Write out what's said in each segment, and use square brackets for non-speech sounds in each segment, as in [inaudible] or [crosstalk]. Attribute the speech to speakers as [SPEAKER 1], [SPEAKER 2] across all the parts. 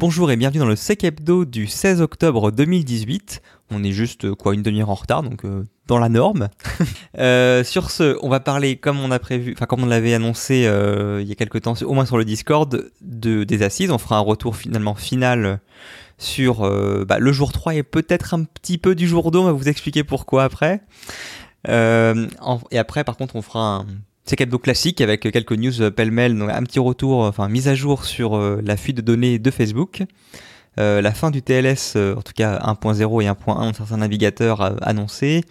[SPEAKER 1] Bonjour et bienvenue dans le Sec Hebdo du 16 octobre 2018. On est juste euh, quoi une demi-heure en retard, donc euh, dans la norme. [laughs] Euh, sur ce, on va parler comme on a prévu, enfin comme on l'avait annoncé il y a quelques temps, au moins sur le Discord, de, des assises. On fera un retour finalement final sur bah, le jour 3 et peut-être un petit peu du jour 2. On va vous expliquer pourquoi après. et après, par contre, on fera un c'est cadeau classique avec quelques news euh, pêle-mêle, donc un petit retour, enfin mise à jour sur euh, la fuite de données de Facebook. Euh, la fin du TLS, en tout cas 1.0 et 1.1 certains navigateurs annoncés.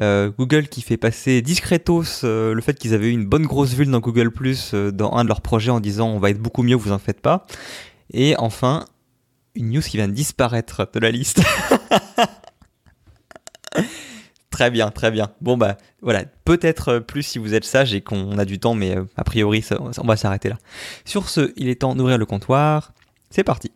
[SPEAKER 1] Google qui fait passer discretos le fait qu'ils avaient eu une bonne grosse vue dans Google Plus dans un de leurs projets en disant on va être beaucoup mieux, vous en faites pas. Et enfin, une news qui vient de disparaître de la liste. [laughs] Très bien, très bien. Bon bah voilà, peut-être euh, plus si vous êtes sage et qu'on a du temps, mais euh, a priori on va s'arrêter là. Sur ce, il est temps d'ouvrir le comptoir. C'est parti.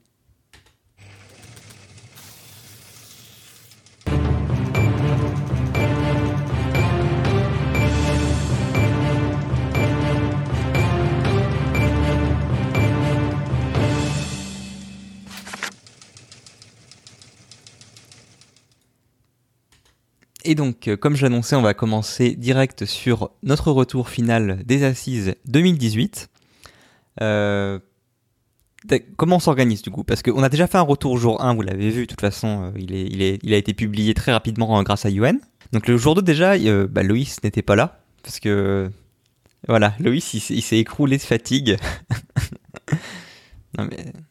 [SPEAKER 1] Et donc, euh, comme je l'annonçais, on va commencer direct sur notre retour final des Assises 2018. Euh, comment on s'organise du coup? Parce qu'on a déjà fait un retour jour 1, vous l'avez vu, de toute façon, euh, il, est, il, a été publié très rapidement grâce à UN. Donc le jour 2 déjà, bah, Loïs n'était pas là, parce que voilà, Loïs il s'est écroulé de fatigue. [laughs]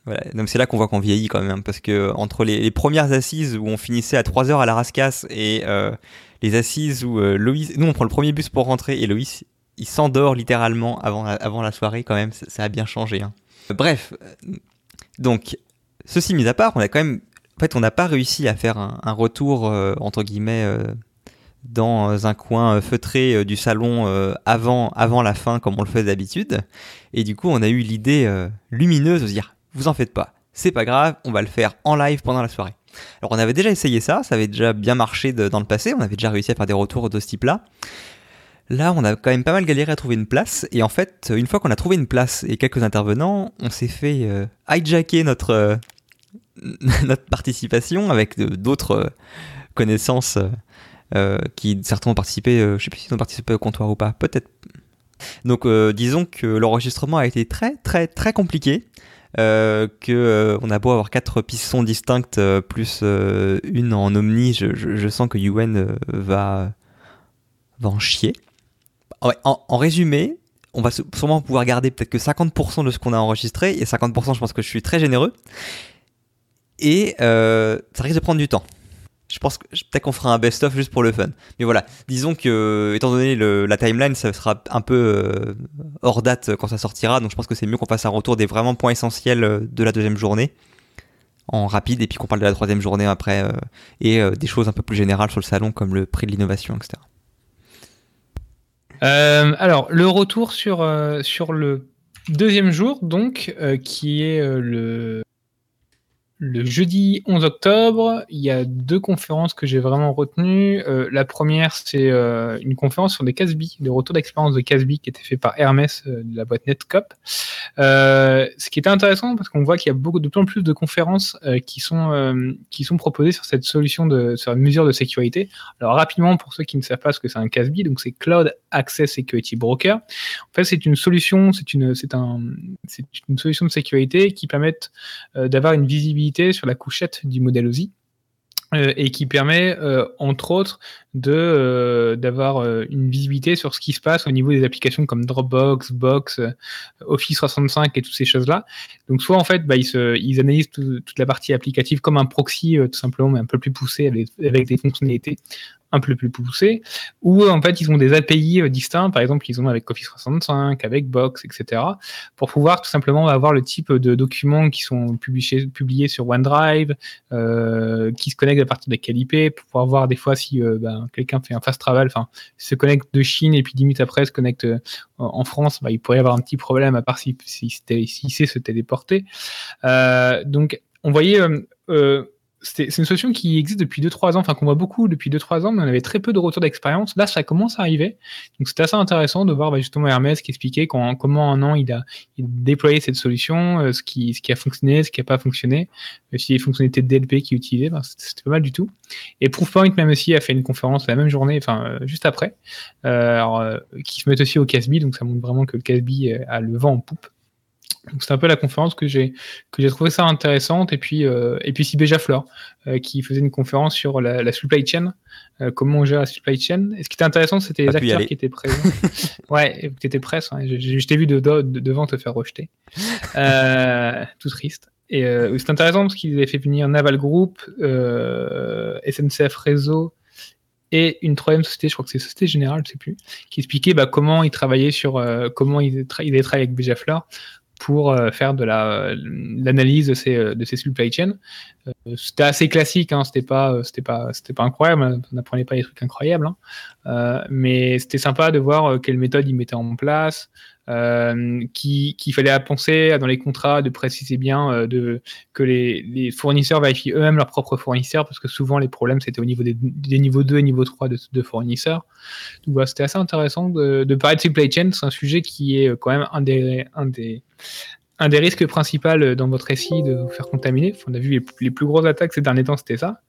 [SPEAKER 1] Voilà, donc c'est là qu'on voit qu'on vieillit quand même, parce que entre les, premières assises où on finissait à 3 heures à la rascasse et euh, les assises où euh, Loïs, nous on prend le premier bus pour rentrer et Loïs il s'endort littéralement avant avant la soirée quand même, ça, a bien changé. Hein. Bref, donc ceci mis à part, on a quand même, en fait on n'a pas réussi à faire un, retour euh, entre guillemets dans un coin feutré du salon avant, avant la fin comme on le fait d'habitude. Et du coup, on a eu l'idée euh, lumineuse de dire, vous en faites pas, c'est pas grave, on va le faire en live pendant la soirée. Alors on avait déjà essayé ça, ça avait déjà bien marché dans le passé, on avait déjà réussi à faire des retours de ce type-là. Là, on a quand même pas mal galéré à trouver une place, et en fait, une fois qu'on a trouvé une place et quelques intervenants, on s'est fait euh, hijacker notre, euh, [laughs] notre participation avec d'autres connaissances qui certains ont participé, je sais plus s'ils ont participé au comptoir ou pas, peut-être donc euh, disons que l'enregistrement a été très très très compliqué. Euh, euh, on a beau avoir quatre pistes distinctes plus une en omni, je, sens que UN va va en chier. en, résumé, on va sûrement pouvoir garder peut-être que 50% de ce qu'on a enregistré et 50% je pense que je suis très généreux et ça risque de prendre du temps. Je pense que peut-être qu'on fera un best-of juste pour le fun. Mais voilà, disons que, étant donné la timeline, ça sera un peu euh, hors date quand ça sortira. Donc je pense que c'est mieux qu'on fasse un retour des vraiment points essentiels euh, de la deuxième journée en rapide et puis qu'on parle de la troisième journée après euh, et des choses un peu plus générales sur le salon comme le prix de l'innovation, etc.
[SPEAKER 2] alors, le retour sur, sur le deuxième jour, donc, qui est le le jeudi 11 octobre, il y a deux conférences que j'ai vraiment retenues. Euh, la première, c'est euh, une conférence sur des Casby, des retours d'expérience de Casby qui était fait par Hermès euh, de la boîte Netcop. ce qui était intéressant parce qu'on voit qu'il y a beaucoup de plus en plus de conférences qui sont qui sont proposées sur cette solution de sur une mesure de sécurité. Alors rapidement pour ceux qui ne savent pas ce que c'est un Casby, donc c'est Cloud Access Security Broker. En fait, c'est une solution, c'est une un c'est une solution de sécurité qui permet d'avoir une visibilité sur la couchette du modèle OSI. Euh, et qui permet, euh, entre autres, de euh, d'avoir une visibilité sur ce qui se passe au niveau des applications comme Dropbox, Box, Office 365 et toutes ces choses-là. Donc soit en fait, bah, ils, se, ils analysent toute la partie applicative comme un proxy tout simplement, mais un peu plus poussé avec des fonctionnalités un peu plus poussé, ou en fait ils ont des API euh, distincts, par exemple ils ont avec Office 365, avec Box, etc., pour pouvoir tout simplement avoir le type de documents qui sont publiés, publiés sur OneDrive, euh, qui se connectent à partir des IP, pour pouvoir voir des fois si euh, ben, quelqu'un fait un fast travel, enfin se connecte de Chine et puis 10 minutes après se connecte en France, bah, il pourrait y avoir un petit problème à part si, si, si, sait se téléporter. donc on voyait c'est une solution qui existe depuis 2-3 ans, enfin qu'on voit beaucoup depuis 2-3 ans, mais on avait très peu de retours d'expérience. Là, ça commence à arriver. Donc c'est assez intéressant de voir bah, justement Hermès qui expliquait comment comment un an il a, déployé cette solution, euh, ce, qui, ce qui a fonctionné, ce qui n'a pas fonctionné, si les fonctionnalités DLP qui utilisaient, bah, c'était pas mal du tout. Et Proofpoint même aussi a fait une conférence la même journée, enfin euh, juste après, euh, alors, euh, qui se met aussi au Casby, donc ça montre vraiment que le Casby a le vent en poupe. Donc c'est un peu la conférence que j'ai que j'ai trouvé ça intéressante et puis euh, et puis Sibéja Fleur euh, qui faisait une conférence sur la, la supply chain, euh, comment on gère la supply chain. Et ce qui était intéressant, c'était les acteurs qui étaient présents. [laughs] ouais, tu étais presse. Hein, je, je t'ai vu de, de, devant te faire rejeter. Euh, tout triste. Et c'est intéressant parce qu'ils avaient fait venir Naval Group, SNCF Réseau et une troisième société, je crois que c'est Société Générale, je sais plus, qui expliquait bah, comment ils travaillaient sur comment ils, tra ils avaient travaillé avec Béja Fleur pour euh, faire de l'analyse de ces, euh, de ces supply chains. Euh, c'était assez classique, hein, c'était pas, c'était pas, c'était pas incroyable, on n'apprenait pas des trucs incroyables, hein, mais c'était sympa de voir quelle méthode ils mettaient en place, euh, qu'il fallait penser dans les contrats de préciser bien euh, que les, fournisseurs vérifient eux-mêmes leurs propres fournisseurs, parce que souvent les problèmes c'était au niveau des, des, niveaux 2 et niveau 3 de, fournisseurs. Donc voilà, c'était assez intéressant de, parler de supply chain, c'est un sujet qui est quand même un des, risques principaux dans votre récit de vous faire contaminer. on a vu les, plus grosses attaques ces derniers temps, c'était ça.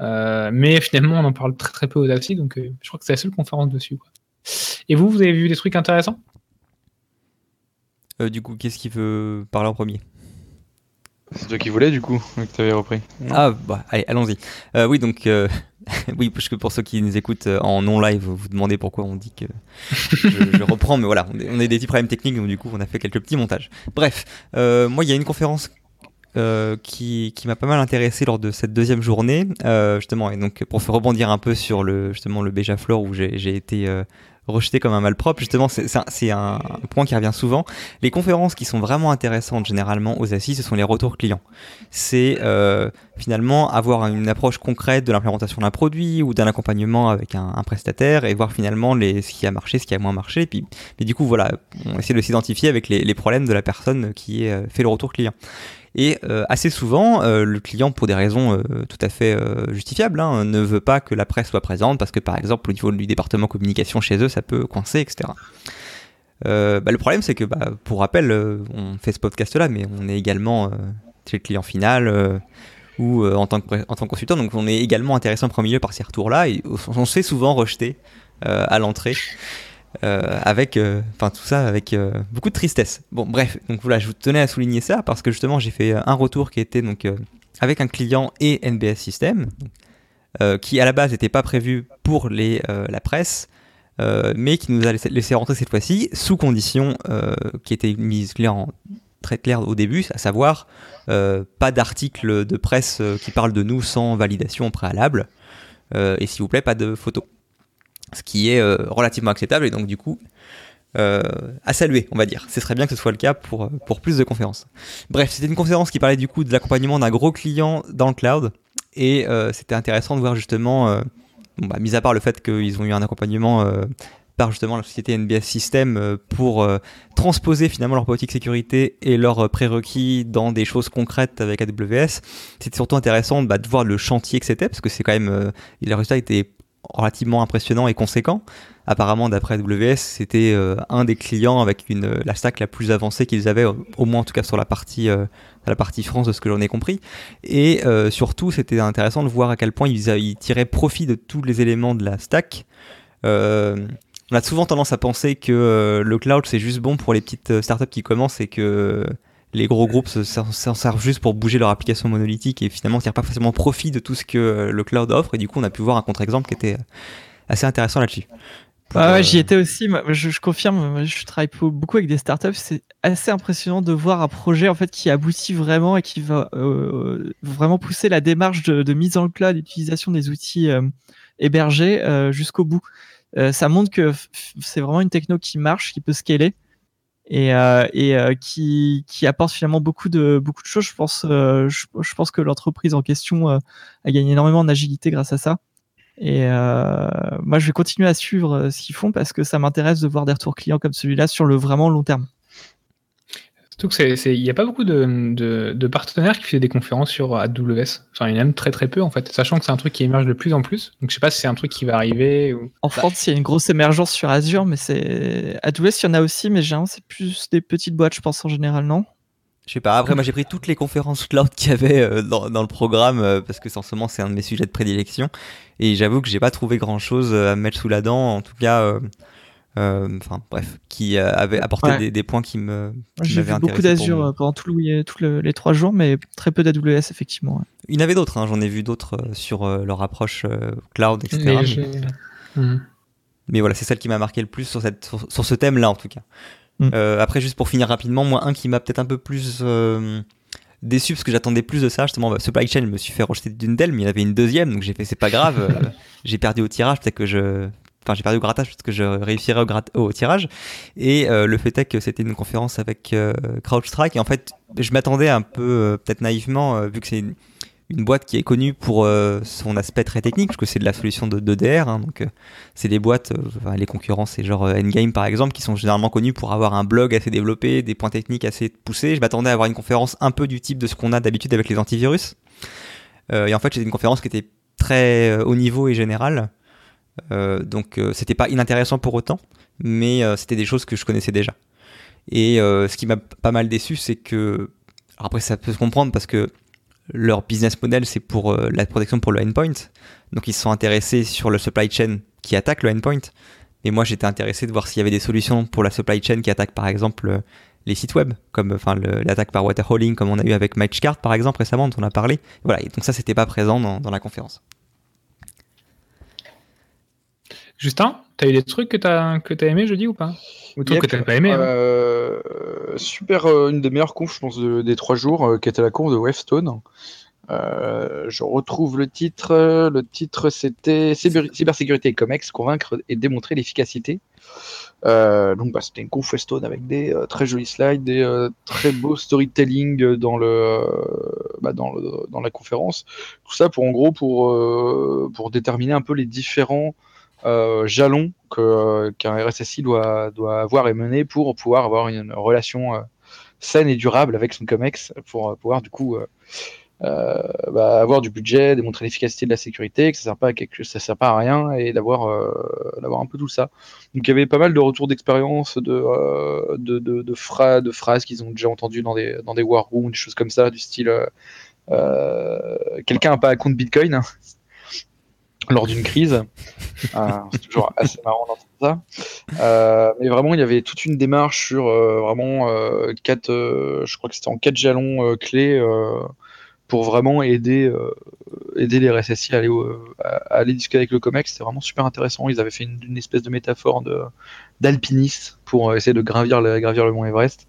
[SPEAKER 2] Euh, mais finalement, on en parle très très peu aux AFSI, donc euh, je crois que c'est la seule conférence dessus. Et vous, vous avez vu des trucs intéressants?
[SPEAKER 1] Euh, du coup, qu'est-ce qu'il veut parler en premier?
[SPEAKER 3] C'est toi qui voulais, du coup, que tu avais repris.
[SPEAKER 1] Ah, bah, allez, allons-y. Euh, oui, donc, euh, [laughs] oui, parce que pour ceux qui nous écoutent en non-live, vous vous demandez pourquoi on dit que je, je reprends, mais voilà, on, est, on des petits problèmes techniques, donc du coup, on a fait quelques petits montages. Bref, moi, il y a une conférence euh, qui, qui m'a pas mal intéressé lors de cette deuxième journée, euh, justement, et donc pour rebondir un peu sur le justement le Béja Flore où j'ai été euh, rejeté comme un malpropre. Justement, c'est un, un, point qui revient souvent. Les conférences qui sont vraiment intéressantes généralement aux assises, ce sont les retours clients. C'est euh, finalement avoir une approche concrète de l'implémentation d'un produit ou d'un accompagnement avec un, un, prestataire et voir finalement les, ce qui a marché, ce qui a moins marché. Et puis, et du coup, voilà, on essaie de s'identifier avec les, les, problèmes de la personne qui euh, fait le retour client. Et euh, assez souvent, euh, le client, pour des raisons euh, tout à fait justifiables, hein, ne veut pas que la presse soit présente parce que, par exemple, au niveau du département communication chez eux, ça peut coincer, etc. Bah, le problème, c'est que, bah, pour rappel, on fait ce podcast-là, mais on est également chez le client final ou en, tant que, en tant que consultant, donc on est également intéressé en premier lieu par ces retours-là et on se fait souvent rejeter à l'entrée. Euh, avec, euh, enfin tout ça avec euh, beaucoup de tristesse. Bon, bref, donc voilà, je tenais à souligner ça parce que justement j'ai fait un retour qui était donc avec un client et NBS System, qui à la base n'était pas prévu pour les, la presse, mais qui nous a laissé, rentrer cette fois-ci sous conditions qui claires en, très claires au début, à savoir pas d'article de presse qui parle de nous sans validation préalable, et s'il vous plaît pas de photos ce qui est euh, relativement acceptable et donc du coup euh, à saluer, on va dire. Ce serait bien que ce soit le cas pour, pour plus de conférences. Bref, c'était une conférence qui parlait du coup de l'accompagnement d'un gros client dans le cloud et euh, c'était intéressant de voir justement, euh, bah, mis à part le fait qu'ils ont eu un accompagnement euh, par justement la société NBS System euh, pour transposer finalement leur politique sécurité et leurs prérequis dans des choses concrètes avec AWS. C'était surtout intéressant bah, de voir le chantier que c'était parce que c'est quand même, les résultats étaient relativement impressionnant et conséquent. Apparemment, d'après AWS, c'était euh, un des clients avec euh, la stack la plus avancée qu'ils avaient, au moins en tout cas sur la partie, euh, la partie France, de ce que j'en ai compris. Et surtout, c'était intéressant de voir à quel point ils, ils, tiraient profit de tous les éléments de la stack. On a souvent tendance à penser que le cloud, c'est juste bon pour les petites startups qui commencent et que les gros groupes s'en servent juste pour bouger leur application monolithique et finalement ne tirent pas forcément profit de tout ce que euh, le cloud offre. Et du coup, on a pu voir un contre-exemple qui était euh, assez intéressant là-dessus.
[SPEAKER 4] Ah j'y étais aussi. Je, confirme. Je travaille beaucoup avec des startups. C'est assez impressionnant de voir un projet en fait qui aboutit vraiment et qui va euh, vraiment pousser la démarche de, mise en cloud, d'utilisation des outils hébergés jusqu'au bout. ça montre que c'est vraiment une techno qui marche, qui peut scaler et, euh, et euh, qui, apporte finalement beaucoup de beaucoup de choses. Je pense, euh, je, je, pense que l'entreprise en question a gagné énormément en agilité grâce à ça. Et moi, je vais continuer à suivre ce qu'ils font parce que ça m'intéresse de voir des retours clients comme celui-là sur le vraiment long terme.
[SPEAKER 2] Surtout qu'il n'y a pas beaucoup de, de, de, partenaires qui font des conférences sur AWS. Enfin, il y en a même très très peu en fait, sachant que c'est un truc qui émerge de plus en plus. Donc je sais pas si c'est un truc qui va arriver. Ou...
[SPEAKER 4] En France, il y a une grosse émergence sur Azure, mais c'est AWS, il y en a aussi, mais généralement c'est plus des petites boîtes, je pense en général, non?
[SPEAKER 1] Je sais pas. Après, moi, j'ai pris toutes les conférences cloud qu'il y avait euh, dans, dans, le programme euh, parce que en ce moment, c'est un de mes sujets de prédilection. Et j'avoue que j'ai pas trouvé grand chose à mettre sous la dent. En tout cas, euh, enfin bref, qui avait apporté des, des, points qui me.
[SPEAKER 4] J'ai vu beaucoup d'Azure pendant tout le, tout les trois jours, mais très peu d'AWS effectivement.
[SPEAKER 1] Il y en avait d'autres. Hein, J'en ai vu d'autres sur leur approche cloud, etc. Mais, mhm. mais, voilà, c'est celle qui m'a marqué le plus sur, cette, sur, sur ce thème-là en tout cas. Mm. Euh, après, juste pour finir rapidement, moi, un qui m'a peut-être un peu plus euh, déçu parce que j'attendais plus de ça justement bah, supply chain je me suis fait rejeter d'une d'elles mais il y en avait une deuxième donc j'ai fait c'est pas grave [laughs] euh, j'ai perdu au tirage peut-être que je enfin j'ai perdu au grattage peut-être que je réussirai au, tirage et le fait est que c'était une conférence avec CrowdStrike et en fait je m'attendais un peu peut-être naïvement vu que c'est une, boîte qui est connue pour euh, son aspect très technique, parce que c'est de la solution de, DR. Hein, donc, euh, c'est des boîtes, euh, les concurrents, c'est genre Endgame par exemple, qui sont généralement connus pour avoir un blog assez développé, des points techniques assez poussés. Je m'attendais à avoir une conférence un peu du type de ce qu'on a d'habitude avec les antivirus. et en fait, c'était une conférence qui était très haut niveau et générale. Donc, c'était pas inintéressant pour autant, mais c'était des choses que je connaissais déjà. Et ce qui m'a pas mal déçu, c'est que. Après, ça peut se comprendre parce que leur business model, c'est pour euh, la protection pour le endpoint. Donc ils se sont intéressés sur le supply chain qui attaque le endpoint. Et moi, j'étais intéressé de voir s'il y avait des solutions pour la supply chain qui attaque par exemple euh, les sites web, comme enfin l'attaque par waterholing, comme on a eu avec Matchcard par exemple récemment, dont on a parlé. Voilà, et donc ça, c'était pas présent dans la conférence.
[SPEAKER 2] Justin, t'as eu des trucs que t'as que as aimé jeudi ou pas Ou
[SPEAKER 3] que t'as pas aimé hein euh, Super, une des meilleures confs, je pense, des trois jours, qui était la conf de Wavestone. Euh, je retrouve le titre. Le titre, c'était Cybersécurité et COMEX, convaincre et démontrer l'efficacité. Euh, donc, bah, c'était une conf Stone avec des euh, très jolis slides, des très beaux storytelling dans le, bah, dans le, dans la conférence. Tout ça pour en gros pour pour déterminer un peu les différents jalons que qu'un RSSI doit doit avoir et mener pour pouvoir avoir une relation saine et durable avec son COMEX pour pouvoir du coup euh, bah, avoir du budget, démontrer l'efficacité de la sécurité, que ça sert pas à quelque sert pas à rien et d'avoir euh, un peu tout ça. Donc il y avait pas mal de retours d'expérience, de, euh, de, de, phrases, qu'ils ont déjà entendues dans des dans des war rooms, des choses comme ça, du style quelqu'un a pas un compte Bitcoin hein, lors d'une crise. c'est toujours assez marrant d'entendre ça. mais vraiment, il y avait toute une démarche sur vraiment quatre, je crois que c'était en quatre jalons clés pour vraiment aider, euh, aider les RSSI à aller, discuter avec le COMEX. C'était vraiment super intéressant. Ils avaient fait une, espèce de métaphore d'alpiniste pour euh, essayer de gravir le, mont Everest.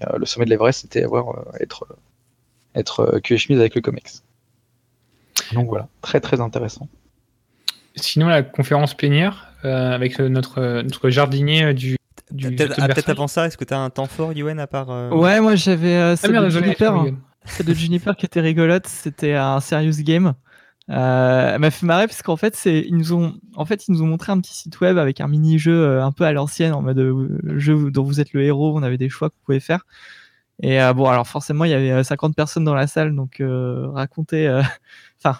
[SPEAKER 3] Euh, le sommet de l'Everest, c'était avoir être, être QH avec le COMEX. Donc voilà, très très intéressant.
[SPEAKER 2] Sinon, la conférence plénière avec notre, notre jardinier du
[SPEAKER 1] Peut-être avant ça, est-ce que tu as un temps fort, Yuen, à part.
[SPEAKER 4] Ouais, moi j'avais. Euh, ah, [laughs] celle de Juniper qui était rigolote, c'était un serious game. Euh, elle m'a fait marrer parce qu'en fait, c'est ils nous ont en fait ils nous ont montré un petit site web avec un mini jeu euh, un peu à l'ancienne en mode euh, jeu dont vous êtes le héros. On avait des choix que vous pouvez faire. Et bon, alors forcément, il y avait 50 personnes dans la salle, donc raconter, [laughs] enfin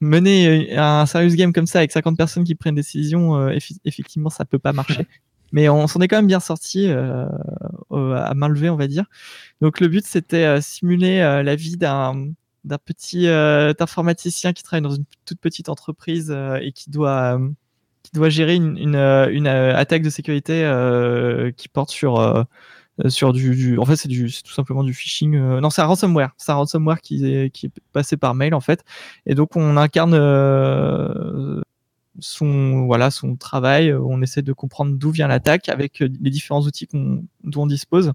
[SPEAKER 4] mener un serious game comme ça avec 50 personnes qui prennent des décisions, effectivement, ça peut pas marcher. Mais on s'en est quand même bien sorti euh, à main levée, on va dire. Donc le but, c'était euh, simuler euh, la vie d'un d'un petit informaticien qui travaille dans une toute petite entreprise et qui doit qui doit gérer une, une, une attaque de sécurité qui porte sur sur du, du, en fait c'est du tout simplement du phishing non c'est un ransomware c'est un ransomware qui est passé par mail en fait et donc on incarne son voilà son travail. Euh, on essaie de comprendre d'où vient l'attaque avec euh, les différents outils dont on dispose.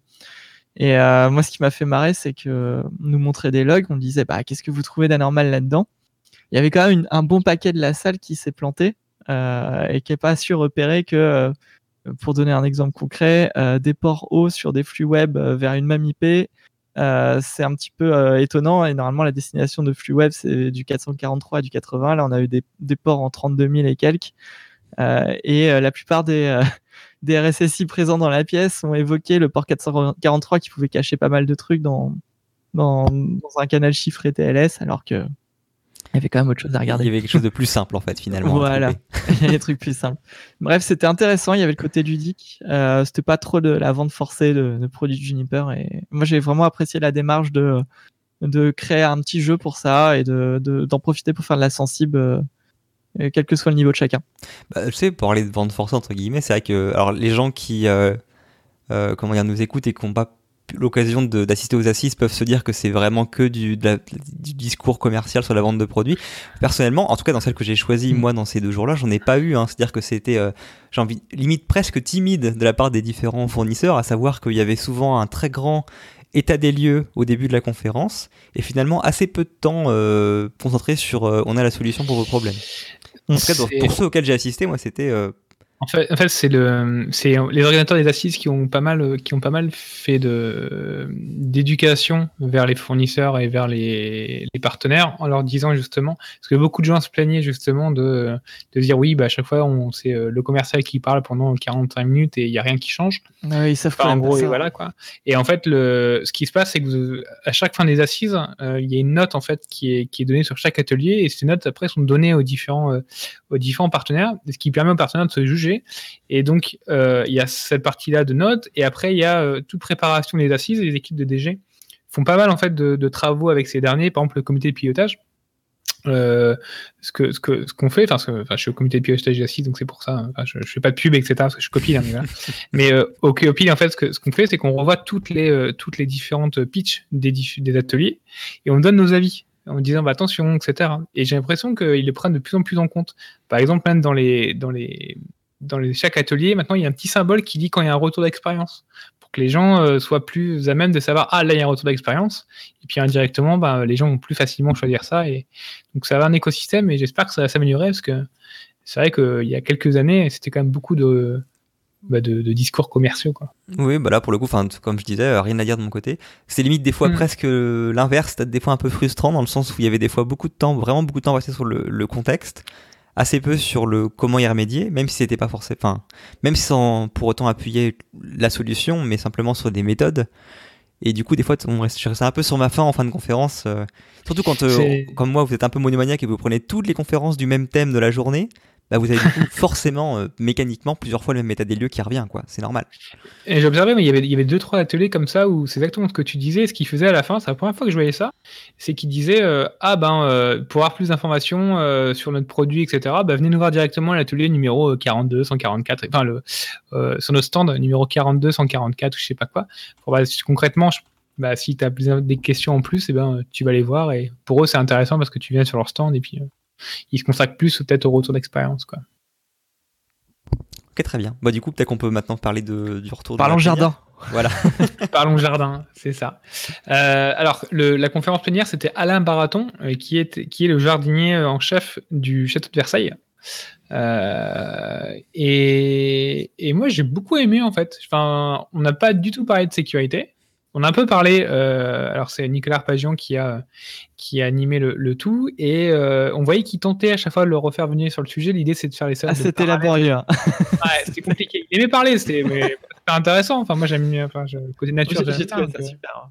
[SPEAKER 4] Et euh, moi, ce qui m'a fait marrer, c'est que nous montrait des logs, on disait bah qu'est-ce que vous trouvez d'anormal là-dedans? Il y avait quand même un bon paquet de la salle qui s'est planté et qui n'est pas su repérer que, pour donner un exemple concret, des ports hauts sur des flux web vers une même IP, euh, c'est un petit peu euh, étonnant. Et normalement la destination de flux web c'est du 443 et du 80 là on a eu des, ports en 32 000 et quelques. Et la plupart des, [laughs] des RSSI présents dans la pièce ont évoqué le port 443 qui pouvait cacher pas mal de trucs dans, dans un canal chiffré TLS, alors que il y avait quand même autre chose à regarder.
[SPEAKER 1] Il y avait quelque chose de plus simple en fait finalement.
[SPEAKER 4] voilà, [laughs] il y a des trucs plus simples. Bref, c'était intéressant. Il y avait le côté ludique. Euh, c'était pas trop de la vente forcée de, de produits de Juniper. Et moi, j'ai vraiment apprécié la démarche de de créer un petit jeu pour ça et de d'en profiter pour faire de la sensible. Euh, quel que soit le niveau de chacun.
[SPEAKER 1] Bah, tu sais, pour parler de vente forcée entre guillemets, c'est vrai que alors les gens qui euh, euh comment dire nous écoutent et qui n'ont pas l'occasion d'assister aux assises peuvent se dire que c'est vraiment que du, du, discours commercial sur la vente de produits. Personnellement, en tout cas dans celle que j'ai choisie mm. moi dans ces deux jours-là, j'en ai pas eu. Hein. C'est-à-dire que c'était, euh, j'ai envie, limite presque timide de la part des différents fournisseurs, à savoir qu'il y avait souvent un très grand état des lieux au début de la conférence et finalement assez peu de temps euh, concentré sur euh, on a la solution pour vos problèmes. En tout cas, pour ceux auxquels j'ai assisté, moi, c'était
[SPEAKER 2] en fait, en fait c'est le, c'est les organisateurs des assises qui ont pas mal, qui ont pas mal fait de d'éducation vers les fournisseurs et vers les, les, partenaires en leur disant justement, parce que beaucoup de gens se plaignaient justement de, de dire oui, bah à chaque fois on c'est euh, le commercial qui parle pendant 45 minutes et il y a rien qui change.
[SPEAKER 4] Ah oui, ça
[SPEAKER 2] enfin, en gros, et voilà quoi. Et en fait, le, ce qui se passe, c'est que à chaque fin des assises, euh, il y a une note en fait qui est qui est donnée sur chaque atelier et ces notes après sont données aux différents euh, aux différents partenaires, ce qui permet aux partenaires de se juger et donc, euh, il y a cette partie-là de notes. Et après, il y a euh, toute préparation des assises. Les équipes de DG font pas mal en fait de, travaux avec ces derniers. Par exemple, le comité de pilotage. Euh, ce que ce que ce qu'on fait enfin, je suis au comité de pilotage d'assises donc c'est pour ça hein. je, je fais pas de pub etc parce que je copie hein, mais, [laughs] au copie en fait ce qu'on fait c'est qu'on revoit toutes les toutes les différentes pitches des des ateliers et on donne nos avis en disant bah, attention etc et j'ai l'impression qu'ils le prennent de plus en plus en compte par exemple même dans les dans les dans les, chaque atelier, maintenant, il y a un petit symbole qui dit quand il y a un retour d'expérience. Pour que les gens euh, soient plus à même de savoir, ah, là, il y a un retour d'expérience. Et puis, indirectement, bah, les gens vont plus facilement choisir ça. Et donc, ça va un écosystème et j'espère que ça va s'améliorer parce que c'est vrai qu'il y a quelques années, c'était quand même beaucoup de, bah, de, discours commerciaux. Quoi.
[SPEAKER 1] Oui, bah là pour le coup, comme je disais, rien à dire de mon côté. C'est limite des fois mm. presque l'inverse, peut-être des fois un peu frustrant dans le sens où il y avait des fois beaucoup de temps, vraiment beaucoup de temps passé sur le, le contexte assez peu sur le comment y remédier, même si c'était pas forcément, enfin, même sans pour autant appuyer la solution, mais simplement sur des méthodes. Et du coup, des fois, on reste, je reste un peu sur ma fin en fin de conférence, euh, surtout quand, euh, comme moi, vous êtes un peu monomaniaque et vous prenez toutes les conférences du même thème de la journée. Bah, vous avez forcément euh, mécaniquement plusieurs fois le même état des lieux qui revient, quoi. C'est normal.
[SPEAKER 2] Et j'ai observé, mais il y avait, deux trois ateliers comme ça où c'est exactement ce que tu disais. Ce qu'il faisait à la fin, c'est la première fois que je voyais ça, c'est qu'il disait euh, ah ben euh, pour avoir plus d'informations sur notre produit, etc. Bah, venez nous voir directement à l'atelier numéro 42, 144, enfin le sur notre stand numéro 42, 144 ou je sais pas quoi. Concrètement, bah, si tu as des questions en plus, eh ben, tu vas les voir. Et pour eux, c'est intéressant parce que tu viens sur leur stand et puis il se consacre plus peut-être au retour d'expérience. Quoi.
[SPEAKER 1] Ok, très bien. Bah, du coup, peut-être qu'on peut maintenant parler de, du retour
[SPEAKER 4] Parlons jardin.
[SPEAKER 1] Voilà. [laughs] [laughs]
[SPEAKER 2] Parlons jardin, c'est ça. Euh, alors, la conférence plénière, c'était Alain Baraton, euh, qui, est, qui est le jardinier en chef du château de Versailles. Euh, et, et, moi, j'ai beaucoup aimé, en fait. Enfin, on n'a pas du tout parlé de sécurité. On a un peu parlé, euh, alors c'est Nicolas Pagian qui a, qui a animé le, tout, et euh, on voyait qu'il tentait à chaque fois de le refaire venir sur le sujet. L'idée c'est de faire les
[SPEAKER 4] salles. Ah, c'était laborieux.
[SPEAKER 2] Hein. [laughs] ouais, c'était compliqué. Il aimait parler, c'était [laughs] intéressant. Enfin, moi j'aime mieux, enfin, le côté nature.
[SPEAKER 4] J'ai trouvé ça super.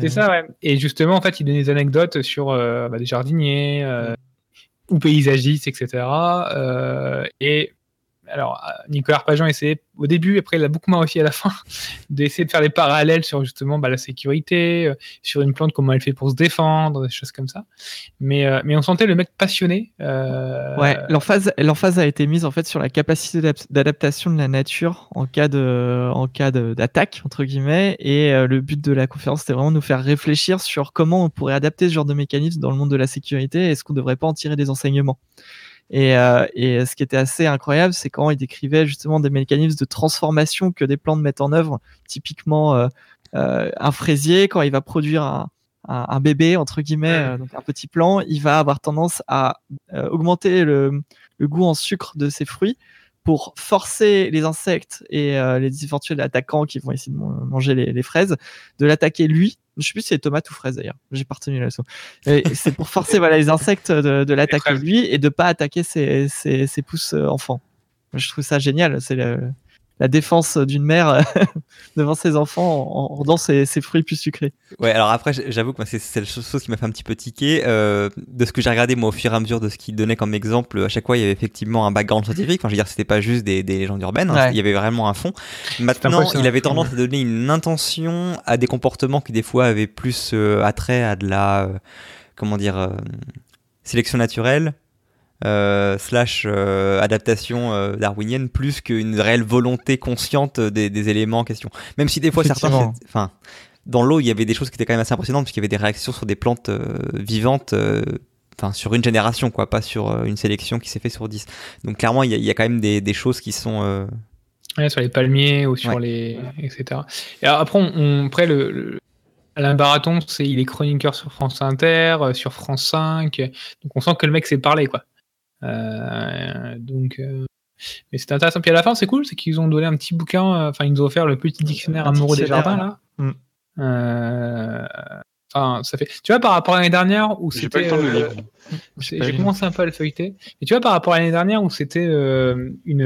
[SPEAKER 2] C'est ça, ouais. Et justement, en fait, il donnait des anecdotes sur euh, bah, des jardiniers ou paysagistes, etc. et alors, euh, Nicolas Arpajon essayait au début, après il a beaucoup moins aussi à la fin, [laughs] d'essayer de faire des parallèles sur justement bah, la sécurité, euh, sur une plante, comment elle fait pour se défendre, des choses comme ça. Mais, euh, on sentait le mec passionné.
[SPEAKER 4] Ouais, l'emphase, l'emphase a été mise en fait sur la capacité d'adaptation de la nature en cas de, en cas d'attaque entre guillemets. Et le but de la conférence, c'était vraiment de nous faire réfléchir sur comment on pourrait adapter ce genre de mécanisme dans le monde de la sécurité. Est-ce qu'on ne devrait pas en tirer des enseignements et, euh, et, ce qui était assez incroyable, c'est quand il décrivait justement des mécanismes de transformation que des plantes mettent en œuvre. Typiquement, euh, euh, un fraisier, quand il va produire un, un, un bébé, entre guillemets, donc un petit plant, il va avoir tendance à augmenter le, le, goût en sucre de ses fruits pour forcer les insectes et les éventuels attaquants qui vont essayer de manger les, les fraises, de l'attaquer lui je sais plus si c'est tomate ou fraise d'ailleurs. J'ai pas retenu la leçon. [laughs] C'est pour forcer voilà, les insectes de, de l'attaquer lui et de pas attaquer ses, ses, ses pousses euh, enfants. Je trouve ça génial. C'est le- la défense d'une mère [laughs] devant ses enfants en, en rendant ses, ses fruits plus sucrés.
[SPEAKER 1] Ouais, alors après, j'avoue que c'est c'est la chose qui m'a fait un petit peu tiquer. Euh, de ce que j'ai regardé, moi, au fur et à mesure de ce qu'il donnait comme exemple, à chaque fois, il y avait effectivement un background scientifique. Enfin, je veux dire, c'était pas juste des, des légendes urbaines, hein,
[SPEAKER 4] Ouais.
[SPEAKER 1] il y avait vraiment un fond. Maintenant, il avait tendance à donner une intention à des comportements qui, des fois, avaient plus euh, attrait à de la, euh, comment dire, euh, sélection naturelle. Euh, slash euh, adaptation euh, darwinienne plus qu'une réelle volonté consciente des, des éléments en question. Même si des fois certains, enfin, dans l'eau, il y avait des choses qui étaient quand même assez impressionnantes, puisqu'il y avait des réactions sur des plantes euh, vivantes, euh, enfin sur une génération, quoi, pas sur une sélection qui s'est fait sur 10. Donc clairement, il y, a- il y a quand même des, des choses qui sont... euh,
[SPEAKER 2] Ouais, sur les palmiers ou sur
[SPEAKER 1] Ouais.
[SPEAKER 2] les. etc. Et alors, après, on, on- après le, le- Alain Baraton, c'est, il est chroniqueur sur France Inter, sur France 5. Donc on sent que le mec sait parler, quoi. Euh, donc. euh, Mais c'était intéressant. Puis à la fin, c'est cool, c'est qu'ils ont donné un petit bouquin, euh, enfin, ils nous ont offert le petit dictionnaire amoureux des jardins, là.
[SPEAKER 4] Mm.
[SPEAKER 2] Euh, Enfin, ça fait. Tu vois, par rapport à l'année dernière où
[SPEAKER 3] J'ai pas eu
[SPEAKER 2] c'était.
[SPEAKER 3] le temps de le lire.
[SPEAKER 2] j'ai commencé un peu à le feuilleter. Et tu vois, par rapport à l'année dernière où c'était euh, une,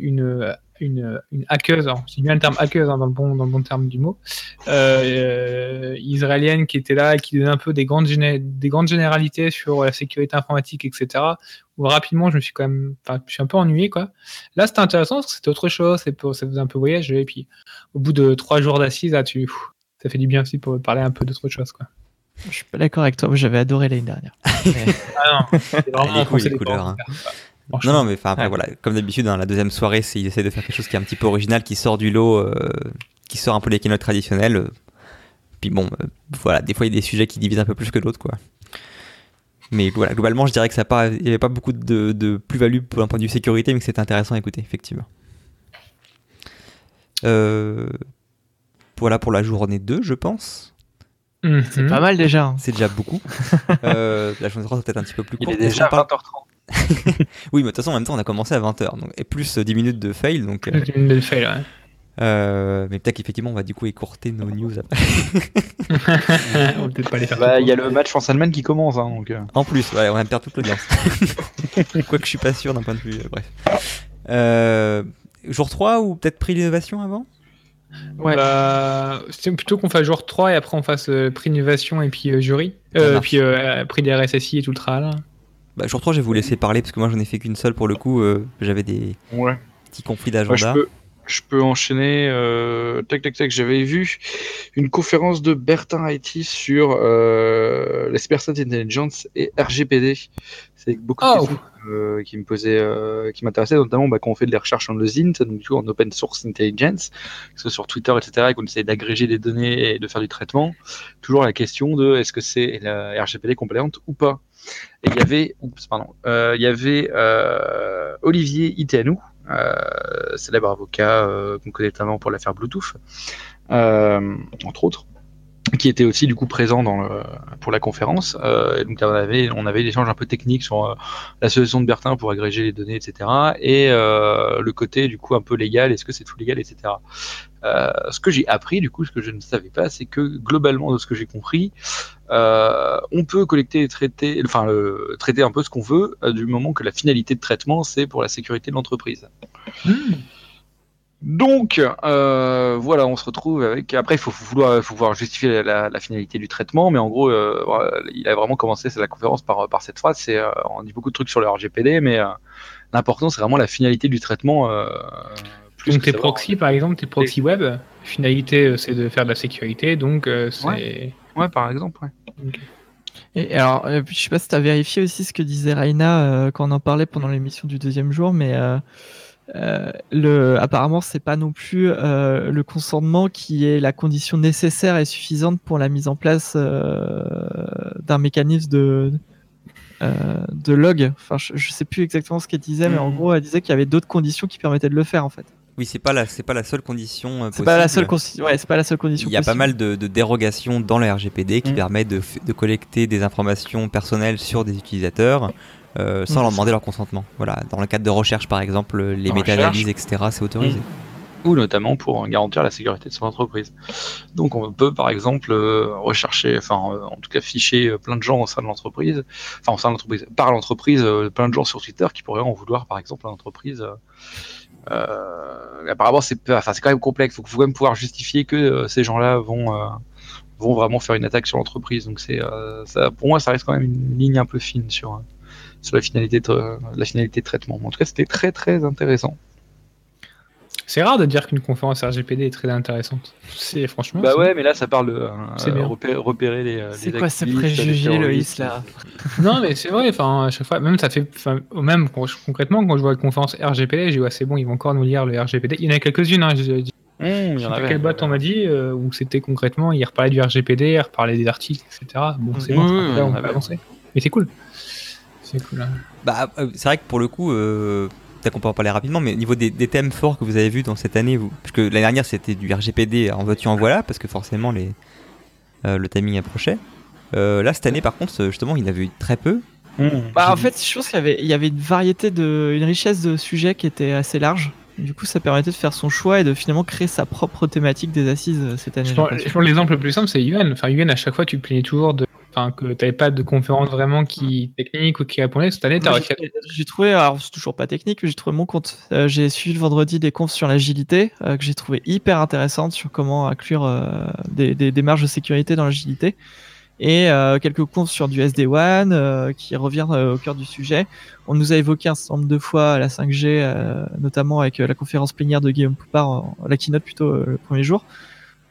[SPEAKER 2] une, une, une hackeuse, dis bien le terme hackeuse hein, dans, le bon, dans le bon terme du mot, euh, euh, israélienne qui était là et qui donnait un peu des grandes, géné- des grandes généralités sur la sécurité informatique, etc. Où rapidement, je me suis quand même, enfin, je suis un peu ennuyé, quoi. Là, c'était intéressant parce que c'était autre chose, c'est pour- ça faisait un peu voyager. Et puis, au bout de trois jours d'assises, là, tu, pff, ça fait du bien aussi pour parler un peu d'autre chose, quoi.
[SPEAKER 4] Je suis pas d'accord avec toi. Moi, j'avais adoré l'année dernière. [laughs]
[SPEAKER 2] Ah non, c'est vraiment
[SPEAKER 1] Les couleurs, hein. Non, non, mais enfin,
[SPEAKER 4] Ouais.
[SPEAKER 1] voilà, comme d'habitude, hein, la deuxième soirée, c'est ils essaient de faire quelque chose qui est un petit peu original, qui sort du lot, euh, qui sort un peu des keynotes traditionnels. Puis bon, euh, voilà, des fois, il y a des sujets qui divisent un peu plus que d'autres, quoi. Mais voilà, globalement, je dirais que ça pas, il n'y avait pas beaucoup de, de plus-value pour un point de vue sécurité, mais que c'était intéressant à écouter, effectivement. Euh, voilà pour la journée 2, je pense.
[SPEAKER 4] C'est
[SPEAKER 2] Mhm.
[SPEAKER 4] pas mal déjà. hein.
[SPEAKER 1] C'est déjà beaucoup. [laughs] euh, la journée 3 c'est peut-être un petit peu plus
[SPEAKER 3] Il
[SPEAKER 1] court.
[SPEAKER 3] est déjà 20h30. [laughs]
[SPEAKER 1] Oui, mais de toute façon, en même temps, on a commencé à 20h. Donc, et plus euh, 10 minutes de fail. Donc, euh,
[SPEAKER 2] C'est une belle fail, ouais.
[SPEAKER 1] euh, mais peut-être qu'effectivement, on va du coup écourter nos news après. [laughs]
[SPEAKER 2] on va peut-être pas les faire.
[SPEAKER 3] Bah, il y a le match France-Allemagne qui commence, hein, donc. euh.
[SPEAKER 1] En plus, ouais, on va perdre toute l'audience. [laughs] Quoique je suis pas sûr d'un point de vue. euh, bref. Euh, jour 3 ou peut-être prix d'innovation avant?
[SPEAKER 4] Ouais.
[SPEAKER 2] Bah, c'est plutôt qu'on fasse jour 3 et après on fasse euh, prix d'innovation et puis euh, jury. Euh, puis euh, prix des RSSI et tout le tralala.
[SPEAKER 1] Bah, Jour 3, je vais vous laisser parler parce que moi, j'en ai fait qu'une seule pour le coup. euh, J'avais des
[SPEAKER 3] Ouais.
[SPEAKER 1] petits conflits
[SPEAKER 3] je
[SPEAKER 1] d'agenda.
[SPEAKER 3] peux, je peux enchaîner. euh, tac, tac, tac. J'avais vu une conférence de Bertin IT sur euh, Cyberstat Intelligence et RGPD. C'est beaucoup de
[SPEAKER 2] Oh.
[SPEAKER 3] questions euh, qui me posaient, euh, qui m'intéressaient, notamment bah, quand on fait de la recherche en OSINT, donc du coup en Open Source Intelligence, que ce soit sur Twitter, etc., et qu'on essaie d'agréger des données et de faire du traitement. Toujours la question de est-ce que c'est la RGPD compliante ou pas? Et il y avait, pardon, euh, il y avait euh, Olivier Iteanu, euh, célèbre avocat qu'on connaît notamment pour l'affaire Bluetooth, entre autres, qui était aussi du coup présent pour la conférence. Donc on avait, on avait des échanges un peu techniques sur la solution de Bertin pour agréger les données, etc. Et le côté du coup un peu légal, est-ce que c'est tout légal, etc. Euh, ce que j'ai appris, du coup, ce que je ne savais pas, c'est que globalement, de ce que j'ai compris, euh, on peut collecter et traiter, enfin, euh, traiter un peu ce qu'on veut, euh, du moment que la finalité de traitement, c'est pour la sécurité de l'entreprise. Donc, euh, voilà, on se retrouve avec. Après, il faut, faut vouloir, faut pouvoir justifier la, la- la finalité du traitement, mais en gros, euh, il a vraiment commencé la conférence par, par cette phrase. C'est, euh, on dit beaucoup de trucs sur le RGPD, mais l'important, c'est vraiment la finalité du traitement. Plus
[SPEAKER 2] Donc tes
[SPEAKER 3] savoir-
[SPEAKER 2] proxys, par exemple, tes proxys web, finalité euh, c'est de faire de la sécurité, donc euh, c'est.
[SPEAKER 3] Ouais, par exemple. Ouais.
[SPEAKER 4] Et alors, euh, je sais pas si tu as vérifié aussi ce que disait Raina euh, quand on en parlait pendant l'émission du deuxième jour, mais euh, euh, le, apparemment, c'est pas non plus euh, le consentement qui est la condition nécessaire et suffisante pour la mise en place euh, d'un mécanisme de, euh, de log. Enfin, je, je sais plus exactement ce qu'elle disait, mais en
[SPEAKER 3] Mhm.
[SPEAKER 4] gros, elle disait qu'il y avait d'autres conditions qui permettaient de le faire en fait.
[SPEAKER 1] Oui, c'est pas la, c'est pas la seule condition. euh,
[SPEAKER 4] C'est pas la seule,
[SPEAKER 1] possible.
[SPEAKER 4] consi- ouais, c'est pas la seule condition.
[SPEAKER 1] Il y a pas mal de, de dérogations dans le RGPD qui
[SPEAKER 3] Mm.
[SPEAKER 1] permettent de, collecter des informations personnelles sur des utilisateurs euh, sans
[SPEAKER 4] Mm.
[SPEAKER 1] leur demander leur consentement. Voilà, dans le cadre de recherche par exemple, les méta-analyses, etc., c'est autorisé.
[SPEAKER 3] ou notamment pour garantir la sécurité de son entreprise. Donc on peut par exemple euh, rechercher, enfin en tout cas ficher plein de gens au sein de l'entreprise, enfin au sein de l'entreprise, par l'entreprise, plein de gens sur Twitter qui pourraient en vouloir par exemple à l'entreprise. Apparemment c'est quand même complexe, il faut quand même pouvoir justifier que ces gens-là vont vont vraiment faire une attaque sur l'entreprise. Donc pour moi ça reste quand même une ligne un peu fine sur la finalité de, la de traitement. En tout cas, c'était très très intéressant.
[SPEAKER 2] C'est rare de dire qu'une conférence RGPD est très intéressante. C'est franchement.
[SPEAKER 3] Bah ouais, mais là ça parle de euh, repérer, les.
[SPEAKER 4] Euh, c'est quoi ce préjugé, Loïs là [laughs]
[SPEAKER 2] Non, mais c'est vrai. Enfin, à chaque fois, même ça fait, même concrètement, quand je vois la conférence RGPD, j'ai dit c'est bon, ils vont encore nous lire le RGPD. Il y en a quelques-unes. Hein, je, mmh, il y en avait. Quelle boîte on m'a dit euh, où c'était concrètement, ils reparlaient du RGPD, ils reparlaient des articles, etc. Bon, c'est bon, on peut avancer. Mais c'est cool. C'est cool. Hein.
[SPEAKER 1] Bah, c'est vrai que pour le coup peut-être qu'on peut en parler rapidement, mais au niveau des, thèmes forts que vous avez vus dans cette année, vous, parce que l'année dernière c'était du RGPD en voiture en voilà, parce que forcément les, euh, le timing approchait. Euh, là, cette année, par contre, justement, il y en avait eu très peu.
[SPEAKER 4] Mmh. Bah, en fait, je pense qu'il y avait, il y avait une variété de, une richesse de sujets qui était assez large. Du coup, ça permettait de faire son choix et de finalement créer sa propre thématique des assises euh, cette année. Je
[SPEAKER 2] pense, l'exemple le plus simple, c'est UN. Enfin, UN, à chaque fois, tu plaignais toujours de enfin que tu n'avais pas de conférence vraiment qui technique ou qui répondait cette année
[SPEAKER 4] j'ai trouvé alors c'est toujours pas technique mais j'ai trouvé mon compte euh, j'ai suivi le vendredi des confs sur l'agilité euh, que j'ai trouvé hyper intéressante sur comment inclure euh, des, des, marges de sécurité dans l'agilité et quelques confs sur du SD1 qui revient au cœur du sujet. On nous a évoqué un certain nombre de fois la 5G, notamment avec la conférence plénière de Guillaume Poupard, la keynote plutôt le premier jour.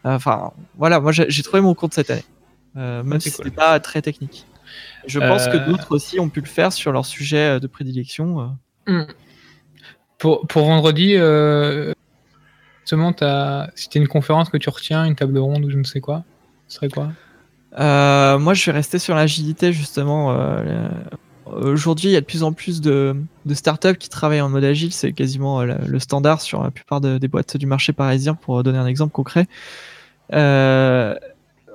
[SPEAKER 4] Enfin, voilà, moi j'ai trouvé mon compte cette année. Euh, même si ce n'est pas très technique. Je pense que euh, d'autres aussi ont pu le faire sur leur sujet euh, de prédilection. Hmm.
[SPEAKER 2] Pour, pour vendredi, justement, si tu une conférence que tu retiens, une table ronde ou je ne sais quoi, ce serait quoi?
[SPEAKER 4] Moi, je vais rester sur l'agilité, justement. Aujourd'hui, il y a de plus en plus de, de, startups qui travaillent en mode agile. C'est quasiment le standard sur la plupart des boîtes du marché parisien, pour donner un exemple concret.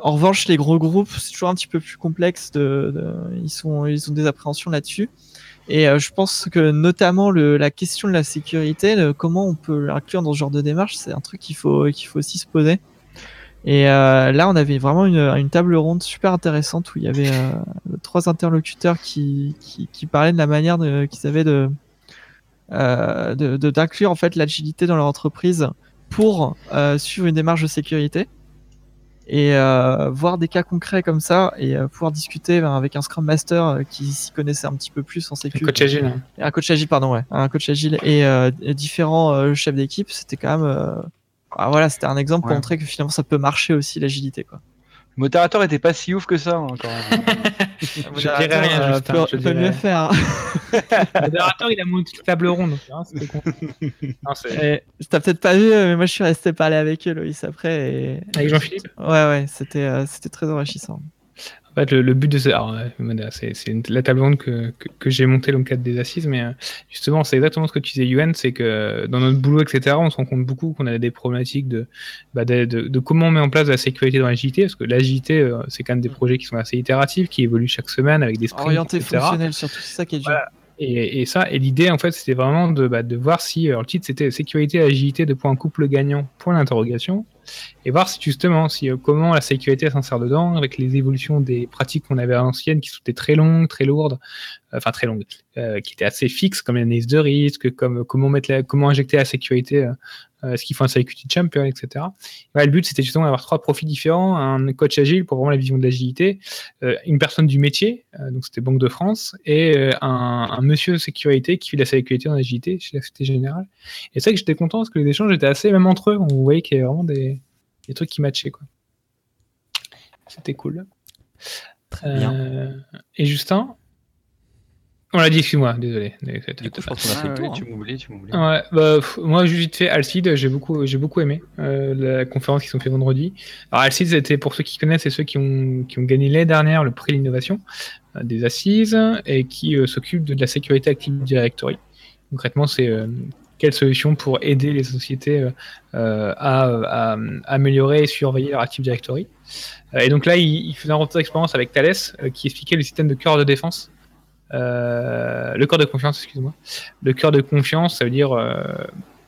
[SPEAKER 4] En revanche, les gros groupes, c'est toujours un petit peu plus complexe. Ils, ont des appréhensions là-dessus. Et euh, je pense que notamment la question de la sécurité, comment on peut l'inclure dans ce genre de démarche, c'est un truc qu'il faut, aussi se poser. Et euh, là, on avait vraiment une, table ronde super intéressante où il y avait euh, trois interlocuteurs qui, parlaient de la manière qu'ils avaient de, d'inclure en fait l'agilité dans leur entreprise pour suivre une démarche de sécurité et euh, voir des cas concrets comme ça et euh, pouvoir discuter ben, avec un Scrum Master euh, qui s'y connaissait un petit peu plus en sécurité.
[SPEAKER 2] Un coach agile. Hein.
[SPEAKER 4] Un coach agile, pardon, ouais. Un coach agile et, différents chefs d'équipe, c'était quand même. Ah, voilà, c'était un exemple pour montrer que finalement ça peut marcher aussi l'agilité, quoi.
[SPEAKER 3] Modérateur était pas si ouf que ça hein, quand même. [laughs]
[SPEAKER 2] je dirais rien, juste,
[SPEAKER 4] peut, peut mieux faire.
[SPEAKER 2] le modérateur, il a monté une table ronde. [laughs] C'était con.
[SPEAKER 4] T'as peut-être pas vu, mais moi je suis resté parler avec eux, Loïs, après. Et...
[SPEAKER 2] Avec Jean-Philippe?
[SPEAKER 4] Ouais, ouais, c'était euh, c'était très enrichissant
[SPEAKER 2] le, but de c'est, c'est la table ronde que, que, j'ai montée dans le cadre des assises, mais euh, justement, c'est exactement ce que tu disais, Yuan, c'est que dans notre boulot, etc., on se rend compte beaucoup qu'on a des problématiques de, bah, de, de, comment on met en place la sécurité dans l'agilité, parce que l'agilité, euh, c'est quand même des projets qui sont assez itératifs, qui évoluent chaque semaine avec des sprints,
[SPEAKER 4] Orienté fonctionnel, surtout, c'est ça qui est dur.
[SPEAKER 2] Et, et, ça, et l'idée, en fait, c'était vraiment de, bah, de voir si, alors le titre, c'était sécurité agilité de points couple gagnant, point d'interrogation et voir si justement si, euh, comment la sécurité s'insère dedans avec les évolutions des pratiques qu'on avait à l'ancienne qui étaient très longues, très lourdes, enfin très longues, euh, qui étaient assez fixes comme l'analyse de risque, comme comment mettre la, comment injecter la sécurité, ce qu'il faut un security champion, etc. le but c'était justement d'avoir trois profils différents, un coach agile pour vraiment la vision de l'agilité, une personne du métier, donc c'était Banque de France, et un, un, monsieur sécurité qui fait de la sécurité dans l'agilité chez la Société Générale. Et c'est vrai que j'étais content parce que les échanges étaient assez même entre eux, on voyait qu'il y avait vraiment des des trucs qui matchaient quoi. C'était cool.
[SPEAKER 1] Très bien. Euh,
[SPEAKER 2] et Justin? On l'a dit, excuse-moi, désolé.
[SPEAKER 3] Du coup, je pense qu'on a fait le tour. Tu m'oublies, tu m'oublies.
[SPEAKER 2] Ouais, bah, moi, vite fait, Alcide, j'ai beaucoup, j'ai beaucoup aimé euh, la conférence qu'ils ont fait vendredi. Alors, Alcide, c'était pour ceux qui connaissent, c'est ceux qui ont, qui ont gagné l'année dernière le prix l'innovation euh, des assises et qui s'occupent de, la sécurité Active Directory. Concrètement, c'est quelle solution pour aider les sociétés euh, euh, à, améliorer et surveiller leur Active Directory. Euh, et donc là, il, faisait un retour d'expérience avec Thales qui expliquait le système de cœur de défense. Le cœur de confiance, excuse-moi. Le cœur de confiance, ça veut dire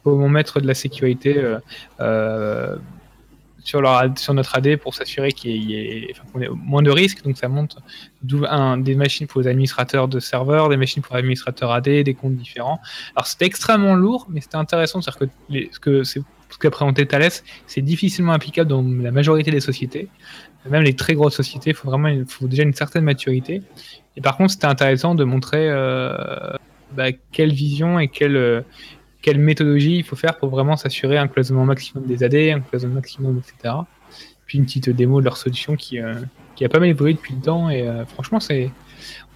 [SPEAKER 2] comment mettre de la sécurité euh, euh, sur, notre AD pour s'assurer qu'il y ait moins de risques. Donc ça monte des machines pour les administrateurs de serveurs, des machines pour administrateurs AD, des comptes différents. Alors c'était extrêmement lourd, mais c'était intéressant. C'est-à-dire que que ce qu'a présenté Thales, c'est difficilement applicable dans la majorité des sociétés. Même les très grosses sociétés, il faut vraiment faut déjà une certaine maturité. Et par contre, c'était intéressant de montrer euh, bah, quelle vision et quelle, euh, quelle méthodologie il faut faire pour vraiment s'assurer un cloisonnement maximum des AD, un cloisonnement maximum, etc. Puis une petite démo de leur solution qui, euh, qui a pas mal évolué depuis le temps. Et euh, franchement, c'est,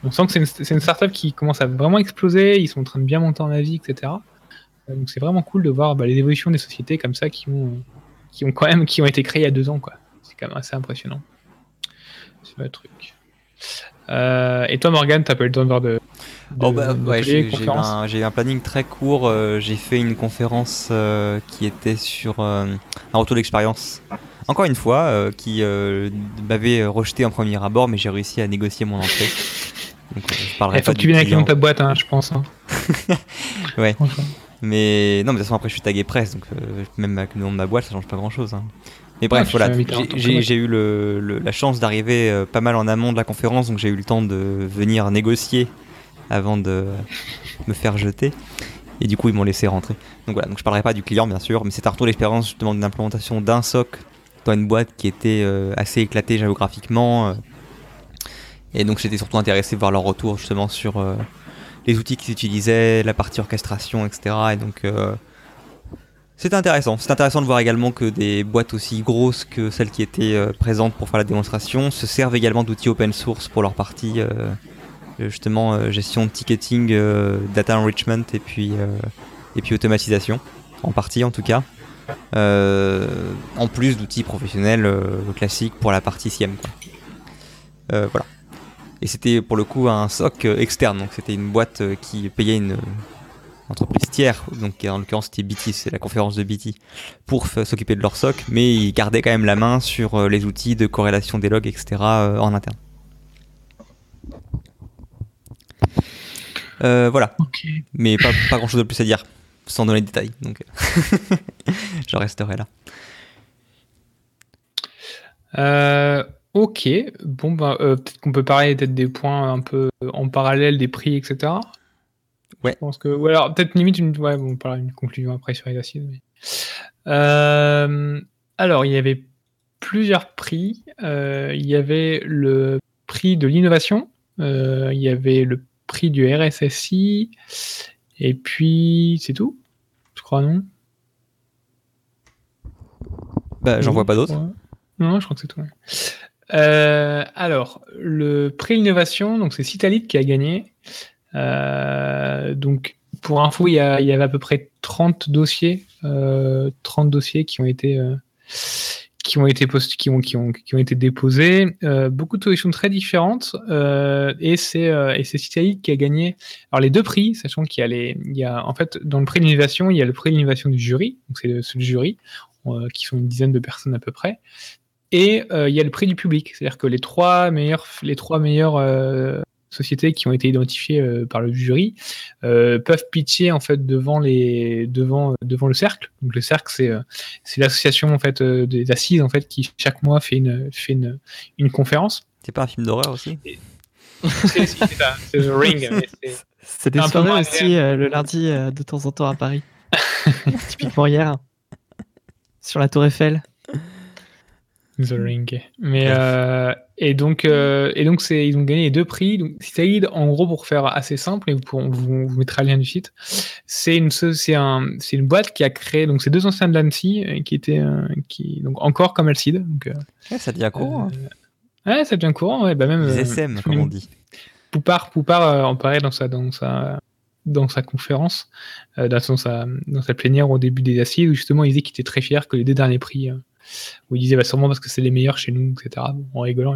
[SPEAKER 2] on sent que c'est une, une startup qui commence à vraiment exploser. Ils sont en train de bien monter en avis, etc. Euh, Donc c'est vraiment cool de voir bah, les évolutions des sociétés comme ça qui ont, qui ont quand même qui ont été créées il y a deux ans. Quoi. C'est quand même assez impressionnant. C'est le truc. Euh, et toi, Morgan, t'as pas eu le temps de voir de. de-
[SPEAKER 1] Oh bah, ouais, j'ai eu, un, un planning très court. euh, j'ai fait une conférence euh, qui était sur un retour d'expérience. Encore une fois, qui m'avait rejeté en premier abord, mais j'ai réussi à négocier mon entrée. Donc, je parlerai
[SPEAKER 2] Il faut que tu viennes avec le nom de ta boîte, hein, je pense. hein. [laughs]
[SPEAKER 1] Ouais. Mais non, mais de toute façon, après, je suis tagué presse, donc même avec le nom de ma boîte, ça change pas grand chose. Mais bref,
[SPEAKER 2] Ouais,
[SPEAKER 1] voilà, j'ai- eu le- le- la chance d'arriver euh, pas mal en amont de la conférence, donc j'ai eu le temps de venir négocier avant de me faire jeter. Et du coup, ils m'ont laissé rentrer. Donc voilà, donc je parlerai pas du client, bien sûr, mais c'est un retour d'expérience justement d'une implémentation d'un SOC dans une boîte qui était euh, assez éclatée géographiquement. euh. et donc j'étais surtout intéressé par leur retour justement sur euh, les outils qu'ils utilisaient, la partie orchestration, etc. Et donc c'est intéressant. C'est intéressant de voir également que des boîtes aussi grosses que celles qui étaient euh, présentes pour faire la démonstration se servent également d'outils open source pour leur partie euh, justement euh, gestion de ticketing, data enrichment et puis et puis automatisation en partie en tout cas. En plus d'outils professionnels classiques pour la partie. Euh, voilà. Et c'était pour le coup un SOC externe, donc c'était une boîte qui payait une entreprise tiers, donc en l'occurrence c'était BT, c'est la conférence de BT, pour s'occuper de leur SOC, mais ils gardaient quand même la main sur euh, les outils de corrélation des logs, etc. euh, en interne. Euh, voilà, mais pas, pas grand chose de plus à dire, sans donner de détails, donc [laughs] j'en resterai là.
[SPEAKER 2] Euh, ok, bon bah euh, peut-être qu'on peut parler peut-être des points un peu en parallèle des prix, etc.
[SPEAKER 1] Ouais.
[SPEAKER 2] Je pense que ou alors peut-être limite une ouais bon, on parlera d'une conclusion après sur les acides. mais- Euh, alors il y avait plusieurs prix. Euh, il y avait le prix de l'innovation. Euh, il y avait le prix du RSSI. Et puis c'est tout. Je crois non?
[SPEAKER 1] Bah, j'en
[SPEAKER 2] Oui,
[SPEAKER 1] vois pas d'autres.
[SPEAKER 2] Non, je crois que c'est tout. ouais. Euh, alors, le prix innovation, donc c'est Citalit qui a gagné. Euh, donc, pour info, il y, a- il y avait à peu près 30 dossiers, euh, 30 dossiers qui ont été euh, qui ont été post- qui ont, qui ont, qui ont été déposés. Euh, beaucoup de solutions très différentes. euh, et c'est euh, et c'est qui a gagné. Alors les deux prix, sachant qu'il y a les, il y a en fait dans le prix d'innovation, il y a le prix d'innovation du jury. Donc c'est le, jury euh, qui sont une dizaine de personnes à peu près. Et euh, il y a le prix du public, c'est-à-dire que les trois meilleures, les trois meilleures euh, sociétés qui ont été identifiées euh, par le jury euh, peuvent pitcher en fait devant les, devant, devant le cercle. Donc le cercle, c'est euh, c'est l'association en fait euh, des assises en fait qui chaque mois fait une, fait une, une conférence.
[SPEAKER 1] C'est pas un film d'horreur aussi? [laughs]
[SPEAKER 2] C'est The Ring. [laughs] c'est-
[SPEAKER 4] des soirées aussi euh, le lundi euh, de temps en temps à Paris. [laughs] Typiquement hier. Sur la Tour Eiffel.
[SPEAKER 2] The Ring. Mais euh, et donc euh, et donc c'est ils ont gagné les deux prix. Donc Citaid, en gros pour faire assez simple et vous pourrez- vous, vous mettrez le lien du site. C'est une c'est un c'est une boîte qui a créé donc c'est deux anciens de l'ANSI euh, qui étaient euh, qui donc encore comme Alcide. Donc euh,
[SPEAKER 1] Ouais, Ça devient court. hein.
[SPEAKER 2] ouais ça devient courant ouais bah même
[SPEAKER 1] Les
[SPEAKER 2] euh,
[SPEAKER 1] SM, comme on dit.
[SPEAKER 2] Poupard, Poupard euh, en parlait dans sa, dans sa, dans sa conférence, euh, dans, sa, dans sa plénière au début des assises, où justement il disait qu'il était très fier que les deux derniers prix, euh, où il disait bah, sûrement parce que c'est les meilleurs chez nous, etc. Bon, en rigolant.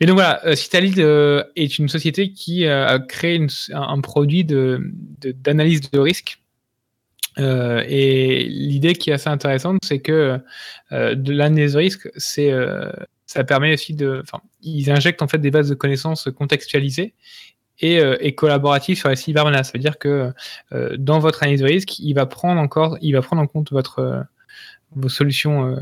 [SPEAKER 2] Mais, donc voilà, euh, Citalit euh, est une société qui euh, a créé un, produit de- de- d'analyse de, risque. Euh, et l'idée qui est assez intéressante, c'est que euh, de l'analyse de risque, ça permet aussi de, ils injectent en fait des bases de connaissances contextualisées et, et collaboratif sur les cybermenaces. Ça veut dire que dans votre analyse de risque, il va prendre encore, il va prendre en compte votre vos solutions. euh,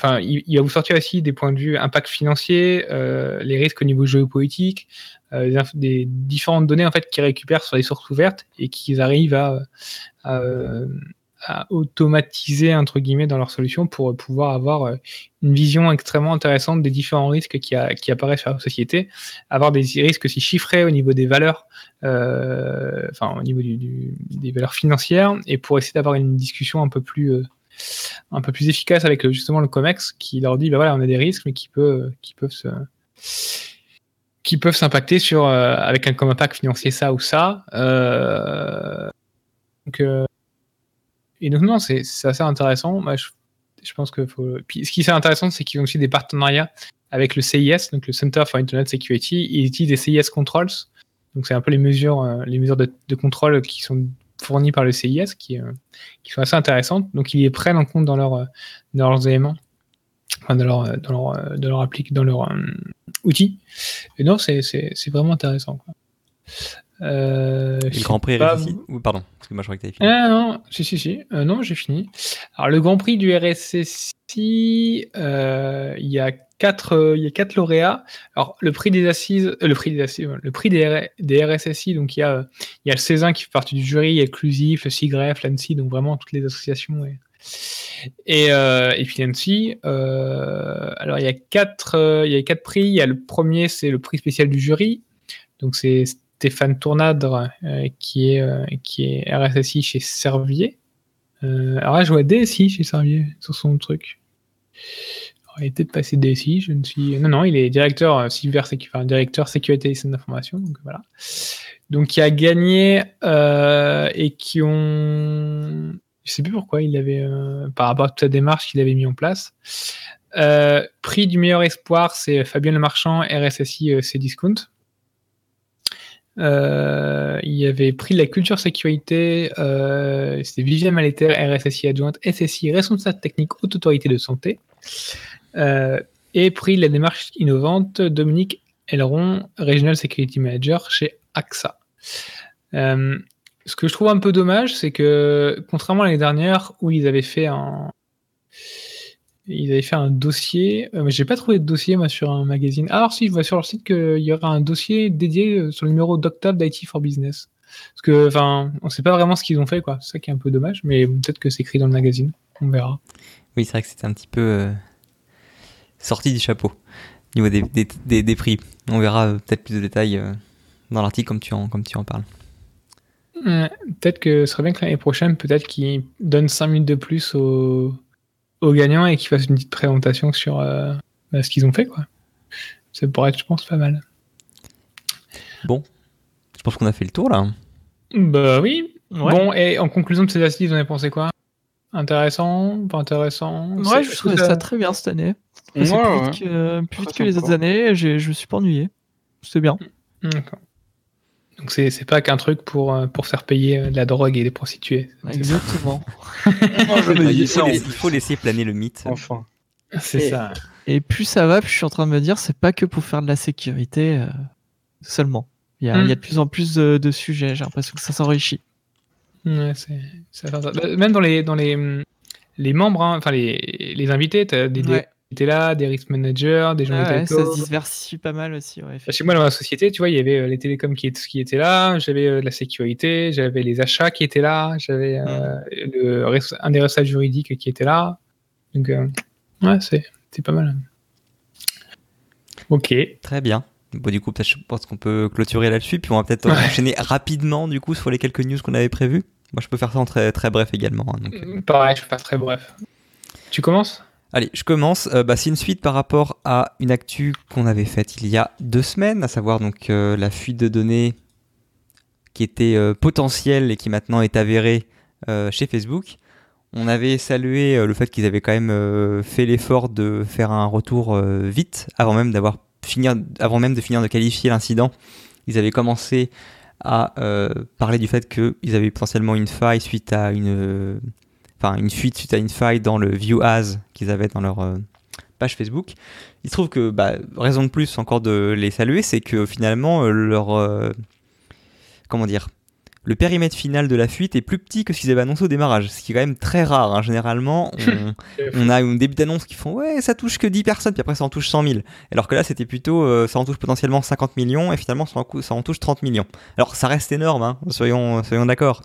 [SPEAKER 2] Enfin, il, va vous sortir aussi des points de vue impact financier, euh, les risques au niveau géopolitique, euh, des, différentes données en fait qu'ils récupèrent sur les sources ouvertes et qu'ils arrivent à, automatiser entre guillemets dans leur solution pour pouvoir avoir une vision extrêmement intéressante des différents risques qui, apparaissent sur la société, avoir des risques aussi chiffrés au niveau des valeurs, enfin au niveau des valeurs financières, et pour essayer d'avoir une discussion un peu plus un peu plus efficace avec euh, justement le Comex qui leur dit bah voilà on a des risques mais qui peut qui peuvent qui peuvent s'impacter sur euh, avec un comme impact financier ça ou ça Euh, donc euh, et donc non c'est assez intéressant. Je, je pense que ce qui est intéressant c'est qu'ils ont aussi des partenariats avec le CIS donc le Center for Internet Security. Ils utilisent des CIS controls donc c'est un peu les mesures les mesures de contrôle qui sont fournies par le CIS qui euh, qui sont assez intéressantes donc ils les prennent en compte dans euh, dans leurs éléments enfin, dans leur euh, dans leur dans leur applique dans leur outil et non c'est vraiment intéressant. Euh,
[SPEAKER 1] le Grand Prix
[SPEAKER 2] pas,
[SPEAKER 1] RSSI Ou pardon, parce que moi je crois que t'avais fini.
[SPEAKER 2] ah non, si, si, si. Euh, non, j'ai fini. Alors, le Grand Prix du RSSI, euh, il y a quatre, il y a quatre lauréats. Alors, le prix des assises, euh, le prix des assises, le prix des, des RSSI, donc il y a, il y a le Cézanne qui fait partie du jury, inclusif, le CIGREF, l'ANSI, donc vraiment toutes les associations. Et, et, euh, et puis l'ANSI. Euh, alors, il y a quatre, euh, il y a quatre prix. Il y a le premier, c'est le prix spécial du jury. Donc, c'est Stéphane Tournadre, euh, qui, est, euh, qui est RSSI chez Servier. Euh, alors là, je vois DSI chez Servier sur son truc. Il peut-être passé DSI, je ne suis. Non, non, il est directeur enfin, directeur sécurité et système d'information. Donc voilà. Donc qui a gagné et qui ont. Je sais plus pourquoi il avait, par rapport à toute sa démarche qu'il avait mis en place. Prix du meilleur espoir, c'est Fabien Lemarchand, RSSI Cdiscount. Euh, il avait pris la culture sécurité, euh, c'était Viviane Maléter, RSSI adjointe, SSI, responsable technique, haute autorité de santé. Euh, et pris la démarche innovante, Dominique Elron, Regional Security Manager chez AXA. Euh, ce que je trouve un peu dommage, c'est que contrairement à l'année dernière où ils avaient fait un, ils avaient fait un dossier, euh, mais j'ai pas trouvé de dossier moi sur un magazine. Ah, alors si, je vois sur leur site qu'il y aura un dossier dédié euh, sur le numéro d'octobre d'IT for Business. Parce que, enfin, on sait pas vraiment ce qu'ils ont fait, quoi. C'est ça qui est un peu dommage, mais peut-être que c'est écrit dans le magazine. On verra.
[SPEAKER 1] Oui, c'est vrai que c'était un petit peu euh, sorti du chapeau au niveau des, des, des- des prix. On verra peut-être plus de détails euh, dans l'article comme tu en, comme tu en parles.
[SPEAKER 2] Peut-être que ce serait bien que l'année prochaine, peut-être qu'ils donnent 5 minutes de plus aux, aux gagnants et qu'ils fassent une petite présentation sur euh, bah, ce qu'ils ont fait, quoi. Ça pourrait être, je pense, pas mal.
[SPEAKER 1] Je pense qu'on a fait le tour là.
[SPEAKER 2] Bah oui.
[SPEAKER 4] Ouais.
[SPEAKER 2] Bon, et en conclusion de ces assises, vous en avez pensé quoi? Intéressant? Pas intéressant?
[SPEAKER 4] Ouais, je trouvais ça très bien cette année.
[SPEAKER 3] Ouais,
[SPEAKER 4] plus
[SPEAKER 3] ouais.
[SPEAKER 4] vite que, plus vite que les autres années. Je me suis pas ennuyé. C'était bien.
[SPEAKER 2] D'accord. Donc c'est c'est pas qu'un truc pour, euh, pour faire payer euh, de la drogue et des prostituées.
[SPEAKER 4] Exactement. [laughs]
[SPEAKER 3] Moi, je me
[SPEAKER 1] il, faut laisser, il faut laisser planer le mythe.
[SPEAKER 3] Enfin.
[SPEAKER 2] C'est
[SPEAKER 4] Et-
[SPEAKER 2] ça.
[SPEAKER 4] Et plus ça va, plus je suis en train de me dire, c'est pas que pour faire de la sécurité euh, seulement. Il y, a,
[SPEAKER 2] Mm.
[SPEAKER 4] il y a de plus en plus de, de sujets. J'ai l'impression que ça s'enrichit.
[SPEAKER 2] Ouais, c'est. Bah, Même dans les, dans les, les membres, hein, enfin les, les invités, t'as des, des
[SPEAKER 4] Ouais.
[SPEAKER 2] Qui étaient là, des risk managers, des gens
[SPEAKER 4] Ah
[SPEAKER 2] des
[SPEAKER 4] ouais, ça se diversifie pas mal aussi. Ouais,
[SPEAKER 2] Bah, Chez moi, dans la société, tu vois, il y avait euh, les télécoms qui, étaient- qui étaient là, j'avais euh, de la sécurité, j'avais les achats qui étaient là, j'avais euh, res- un des responsables juridiques qui était là. Donc, euh, ouais, c'est c'est pas mal. Ok.
[SPEAKER 1] Très bien. Bon, du coup, peut-être, je pense qu'on peut clôturer là-dessus, puis on va peut-être
[SPEAKER 2] Ouais.
[SPEAKER 1] enchaîner rapidement du coup sur les quelques news qu'on avait prévues. Moi, je peux faire ça en très, très bref également. hein, donc.
[SPEAKER 2] Pareil, je fais pas très bref. Tu commences?
[SPEAKER 1] Allez, je commence. Euh, bah, c'est une suite par rapport à une actu qu'on avait faite il y a deux semaines, à savoir donc euh, la fuite de données qui était euh, potentielle et qui maintenant est avérée chez Facebook. On avait salué le fait qu'ils avaient quand même fait l'effort de faire un retour vite avant même d'avoir finir, avant même de finir de qualifier l'incident. Ils avaient commencé à parler du fait qu'ils avaient potentiellement une faille suite à une, enfin une fuite suite à une faille dans le view as qu'ils avaient dans leur euh, page Facebook. Il se trouve que, bah, raison de plus encore de les saluer, c'est que finalement, euh, leur. euh, comment dire le périmètre final de la fuite est plus petit que ce qu'ils avaient annoncé au démarrage, ce qui est quand même très rare. hein. Généralement, [laughs] on, on a un début d'annonce qui font ouais, ça touche que 10 personnes, puis après ça en touche 100 000. Alors que là, c'était plutôt euh, ça en touche potentiellement 50 millions, et finalement ça en, ça en touche 30 millions. Alors ça reste énorme, hein, soyons, soyons d'accord.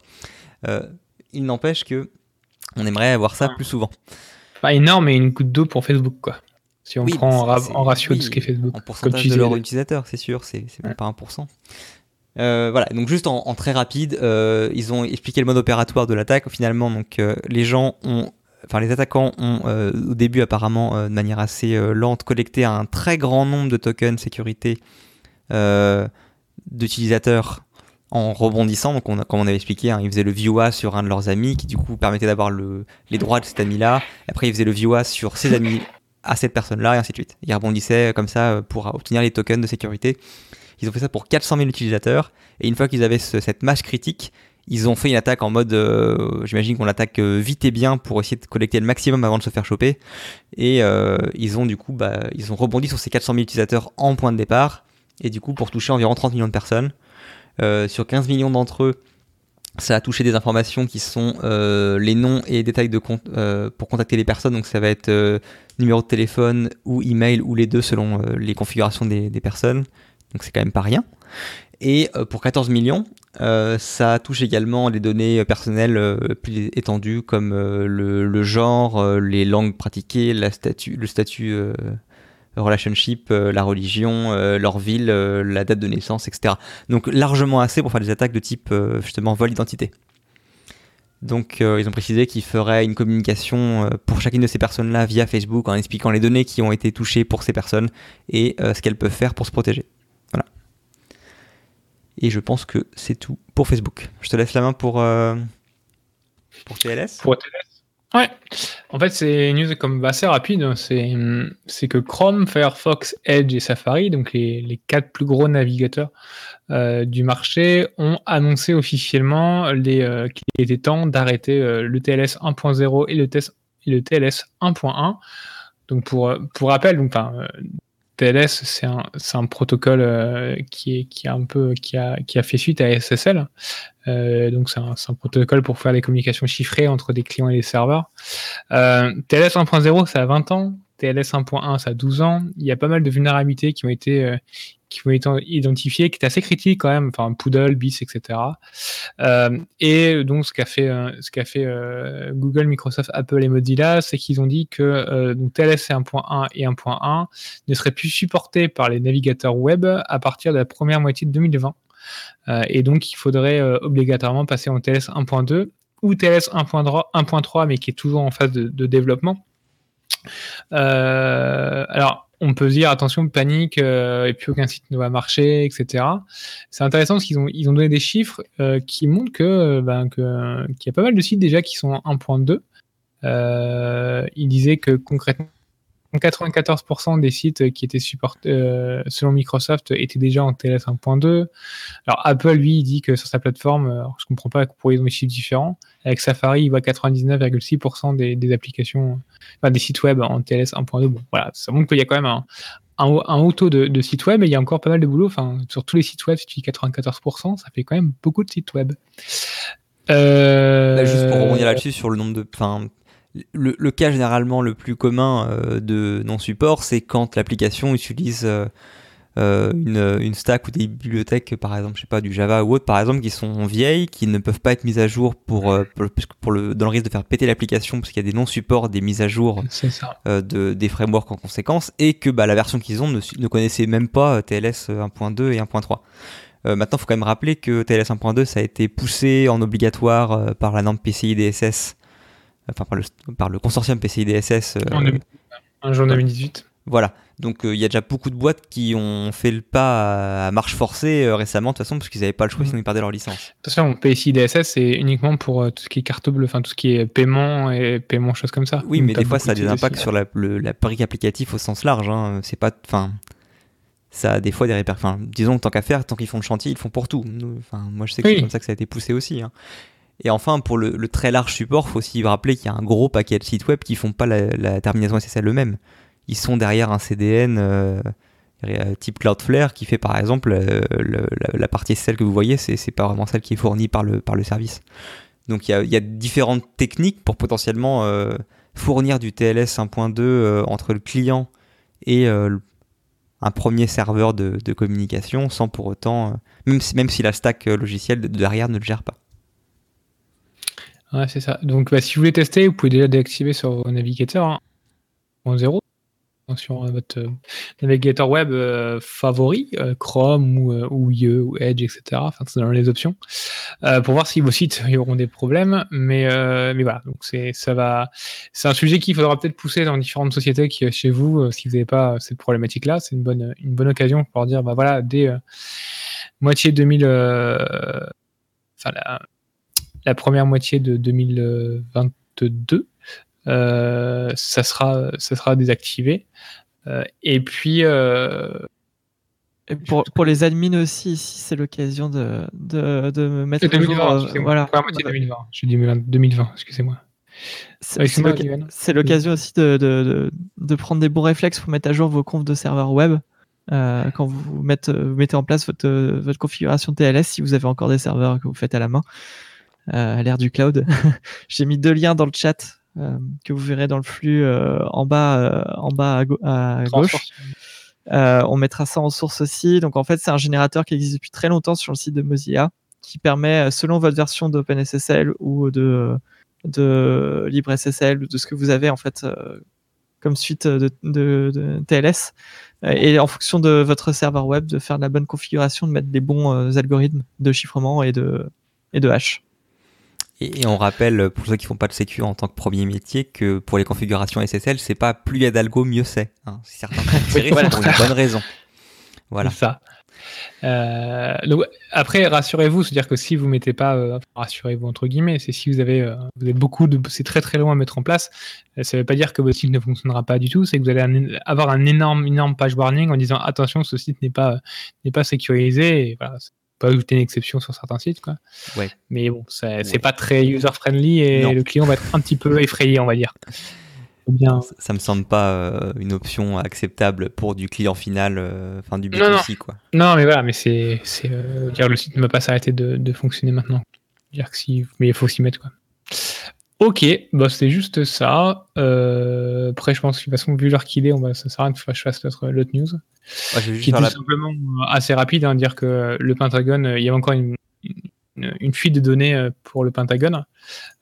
[SPEAKER 1] Euh, il n'empêche que on aimerait avoir ça plus souvent.
[SPEAKER 2] Pas énorme, mais une goutte d'eau pour Facebook, quoi. Si on
[SPEAKER 1] Oui,
[SPEAKER 2] prend en, ra-
[SPEAKER 1] c'est-
[SPEAKER 2] en ratio
[SPEAKER 1] oui,
[SPEAKER 2] de ce qu'est Facebook.
[SPEAKER 1] En
[SPEAKER 2] Comme
[SPEAKER 1] pourcentage
[SPEAKER 2] tu
[SPEAKER 1] de
[SPEAKER 2] disais,
[SPEAKER 1] leurs
[SPEAKER 2] le-
[SPEAKER 1] utilisateurs, c'est sûr, c'est c'est même
[SPEAKER 2] Ouais.
[SPEAKER 1] pas 1%. Euh, voilà, donc juste en, en très rapide, euh, ils ont expliqué le mode opératoire de l'attaque. Finalement, donc euh, les gens ont, enfin les attaquants ont euh, au début apparemment euh, de manière assez euh, lente collecté un très grand nombre de tokens sécurité euh, d'utilisateurs en rebondissant. Donc on a- comme on avait expliqué, hein, ils faisaient le view sur un de leurs amis qui du coup permettait d'avoir le, les droits de cet ami-là. Après ils faisaient le view sur ses [laughs] amis à cette personne-là et ainsi de suite. Ils rebondissaient comme ça euh, pour obtenir les tokens de sécurité. Ils ont fait ça pour 400 000 utilisateurs et une fois qu'ils avaient ce- cette masse critique, ils ont fait une attaque en mode, euh, j'imagine qu'on l'attaque euh, vite et bien pour essayer de collecter le maximum avant de se faire choper. Et euh, ils ont du coup, bah, ils ont rebondi sur ces 400 000 utilisateurs en point de départ et du coup pour toucher environ 30 millions de personnes. Euh, sur 15 millions d'entre eux, ça a touché des informations qui sont euh, les noms et détails de compte euh, pour contacter les personnes. Donc ça va être numéro de téléphone ou email ou les deux selon les configurations des, personnes. Donc c'est quand même pas rien. Et pour 14 millions, ça touche également les données personnelles plus étendues comme le, genre, les langues pratiquées, le statut relationship, euh, la religion, euh, leur ville, euh, la date de naissance, etc. Donc largement assez pour faire des attaques de type justement vol d'identité. Donc ils ont précisé qu'ils feraient une communication pour chacune de ces personnes-là via Facebook en expliquant les données qui ont été touchées pour ces personnes et ce qu'elles peuvent faire pour se protéger. Voilà. Et je pense que c'est tout pour Facebook. Je te laisse la main pour, pour TLS.
[SPEAKER 2] Pour TLS Ouais. En fait, c'est une news comme assez rapide. hein. C'est c'est que Chrome, Firefox, Edge et Safari, donc les, les quatre plus gros navigateurs euh, du marché, ont annoncé officiellement les, euh, qu'il était temps d'arrêter euh, le TLS 1.0 et le, TLS 1.1. Donc pour, pour rappel, donc, euh, TLS, c'est un, protocole euh, qui, a, fait suite à SSL. Euh, donc c'est un, protocole pour faire des communications chiffrées entre des clients et des serveurs. Euh, TLS 1.0, ça a 20 ans. TLS 1.1, ça a 12 ans. Il y a pas mal de vulnérabilités qui ont été, qui ont été identifiées, qui étaient assez critiques quand même. Enfin, Poodle, BIS, etc. Euh, et donc, ce qu'a fait, euh, euh, Google, Microsoft, Apple et Mozilla, c'est qu'ils ont dit que donc TLS 1.1 et 1.1 ne seraient plus supportés par les navigateurs web à partir de la première moitié de 2020. Euh, et donc, il faudrait obligatoirement passer en TLS 1.2 ou TLS 1.3, mais qui est toujours en phase de, développement. Alors, on peut se dire attention, panique, euh, et puis aucun site ne va marcher, etc. C'est intéressant parce qu'ils ont, donné des chiffres euh, qui montrent que, ben, que, qu'il y a pas mal de sites déjà qui sont en 1.2. Euh, ils disaient que concrètement, 94% des sites qui étaient supportés euh, selon Microsoft étaient déjà en TLS 1.2. Alors Apple, lui, il dit que sur sa plateforme, alors, je comprends pas pourquoi ils ont des chiffres différents. Avec Safari, il voit 99,6% des, applications, enfin, des sites web en TLS 1.2. Bon, voilà, ça montre qu'il y a quand même un, haut taux de, sites web et il y a encore pas mal de boulot. Enfin, sur tous les sites web, si tu dis 94%, ça fait quand même beaucoup de sites web.
[SPEAKER 1] Euh... Juste pour rebondir là-dessus sur le nombre de, enfin, le, le, cas généralement le plus commun euh, de non-support, c'est quand l'application utilise euh, une, une, stack ou des bibliothèques, par exemple, je sais pas, du Java ou autre, par exemple, qui sont vieilles, qui ne peuvent pas être mises à jour pour, euh, pour, pour le, dans le risque de faire péter l'application, parce qu'il y a des non-supports, des mises à jour euh, de, des frameworks en conséquence, et que bah, la version qu'ils ont ne, ne, connaissait même pas euh, TLS 1.2 et 1.3. Euh, maintenant, il faut quand même rappeler que TLS 1.2, ça a été poussé en obligatoire euh, par la norme PCI DSS enfin par le, par le consortium PCI DSS.
[SPEAKER 2] Euh, en jour 2018.
[SPEAKER 1] Voilà. Donc il euh, y a déjà beaucoup de boîtes qui ont fait le pas à, à marche forcée euh, récemment, de toute façon, parce qu'ils n'avaient pas le choix, sinon ils perdaient leur licence.
[SPEAKER 2] De toute façon, PCI DSS, c'est uniquement pour euh, tout ce qui est carte bleue, enfin tout ce qui est paiement et paiement, choses comme ça.
[SPEAKER 1] Oui, Donc, mais des fois, ça a des impacts sur la, le, la brique applicative au sens large. Hein. C'est pas. Enfin. Ça a des fois des répercussions. Disons, tant qu'à faire, tant qu'ils font le chantier, ils font pour tout. Enfin, moi, je sais que oui. c'est comme ça que ça a été poussé aussi. Hein. Et enfin, pour le, très large support, il faut aussi rappeler qu'il y a un gros paquet de sites web qui font pas la, terminaison SSL eux-mêmes. ils sont derrière un CDN euh, type Cloudflare qui fait par exemple euh, la, partie SSL que vous voyez, c'est pas vraiment celle qui est fournie par le, service. Donc il y a, différentes techniques pour potentiellement euh, fournir du TLS 1.2 euh, entre le client et euh, un premier serveur de, communication sans pour autant, euh, même, si, la stack euh, logicielle de- derrière ne le gère pas.
[SPEAKER 2] Ouais, c'est ça. Donc, bah, si vous voulez tester, vous pouvez déjà déactiver sur vos navigateurs hein, en 0 sur euh, votre euh, navigateur web euh, favori, euh, Chrome ou, euh, ou IE ou Edge, etc. Enfin, c'est dans les options, pour voir si vos sites y [laughs] auront des problèmes. Mais, mais voilà, donc c'est ça va. C'est un sujet qu'il faudra peut-être pousser dans différentes sociétés qui chez vous, si vous n'avez pas cette problématique-là, c'est une bonne une bonne occasion pour dire, bah voilà, dès moitié 2000, euh, enfin la, la première moitié de 2022, euh, ça sera ça sera désactivé. Euh, et puis euh,
[SPEAKER 4] Et pour, pour les admins aussi, ici, c'est l'occasion de, de, de me mettre
[SPEAKER 2] c'est
[SPEAKER 4] à jour,
[SPEAKER 2] 2020,
[SPEAKER 4] euh,
[SPEAKER 2] excusez-moi,
[SPEAKER 4] voilà.
[SPEAKER 2] première moitié 2020. J'ai dit 2020, 2020, excusez-moi.
[SPEAKER 4] C'est l'occasion aussi de, de, de, prendre des bons réflexes pour mettre à jour vos confs de serveurs web. euh, quand vous mettez, vous mettez en place votre, votre configuration TLS, si vous avez encore des serveurs que vous faites à la main, à l'ère du cloud. [laughs] J'ai mis deux liens dans le chat euh, que vous verrez dans le flux euh, en bas, euh, en bas à, gau- à gauche. Euh, on mettra ça en source aussi. Donc en fait, c'est un générateur qui existe depuis très longtemps sur le site de Mozilla, qui permet, euh, selon votre version d'OpenSSL ou de, de LibreSSL ou de ce que vous avez en fait euh, comme suite de, de- de TLS, euh, et en fonction de votre serveur web, de faire de la bonne configuration, de mettre les bons euh, algorithmes de chiffrement et de, et de hash.
[SPEAKER 1] Et, on rappelle, pour ceux qui font pas de sécu en tant que premier métier, que pour les configurations SSL, c'est pas plus il y a d'algo, mieux c'est. Hein. Si certains tirés, [laughs]
[SPEAKER 2] voilà.
[SPEAKER 1] pour une bonne raison. Voilà.
[SPEAKER 2] Ça. Euh, donc, après, rassurez-vous, c'est-à-dire que si vous mettez pas, euh, rassurez-vous entre guillemets, c'est si vous avez, euh, vous avez beaucoup de, c'est très très loin à mettre en place. euh, ça ne veut pas dire que votre site ne fonctionnera pas du tout. C'est que vous allez un- avoir un énorme, énorme page warning en disant attention, ce site n'est pas, n'est pas sécurisé. Et voilà, pas ajouter une exception sur certains sites, quoi.
[SPEAKER 1] Ouais.
[SPEAKER 2] Mais bon, c'est
[SPEAKER 1] Ouais.
[SPEAKER 2] pas très user friendly et
[SPEAKER 1] Non.
[SPEAKER 2] le client va être un petit peu effrayé, on va dire. [laughs] Bien.
[SPEAKER 1] Ça, me semble pas euh, une option acceptable pour du client final, euh, enfin du
[SPEAKER 2] Non, non.
[SPEAKER 1] B2C quoi.
[SPEAKER 2] Non, mais voilà, mais c'est, euh, le site ne va pas s'arrêter de, de fonctionner maintenant. Dire que si, mais il faut s'y mettre quoi. Ok, bah c'est juste ça. Euh, après, je pense que de toute façon, vu l'heure qu'il est, on va, ça sert à rien que je fasse l'autre, l'autre news,
[SPEAKER 1] Ouais,
[SPEAKER 2] qui est tout
[SPEAKER 1] la-
[SPEAKER 2] simplement euh, assez rapide, hein, dire que le Pentagone, euh, il y a encore une, une, une fuite de données euh, pour le Pentagone.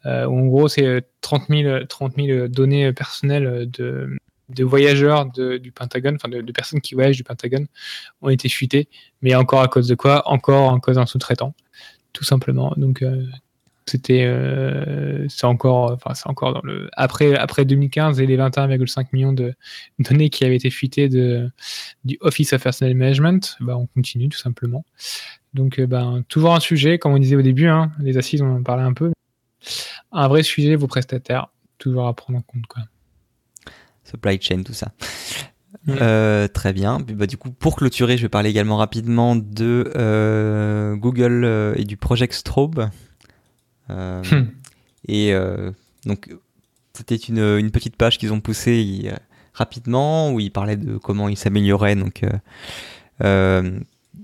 [SPEAKER 2] Euh, en gros, c'est euh, 30 000, 30 000 données personnelles de, de voyageurs de- du Pentagone, enfin de, de personnes qui voyagent du Pentagone, ont été fuitées. Mais encore à cause de quoi? Encore à cause d'un sous-traitant, tout simplement. Donc euh, c'était, euh, c'est encore, enfin c'est encore dans le après après 2015 et les 21,5 millions de données qui avaient été fuitées de du Office of Personnel Management, bah, on continue tout simplement. Donc euh, ben, toujours un sujet, comme on disait au début, hein, les assises on en parlait un peu, un vrai sujet vos prestataires, toujours à prendre en compte quoi.
[SPEAKER 1] supply chain, tout ça. Euh, très bien. Bah, du coup, pour clôturer, je vais parler également rapidement de euh, Google euh, et du Project Strobe. Euh,
[SPEAKER 2] Hmm.
[SPEAKER 1] Et euh, donc, c'était une, une petite page qu'ils ont poussée euh, rapidement où ils parlaient de comment ils s'amélioraient donc,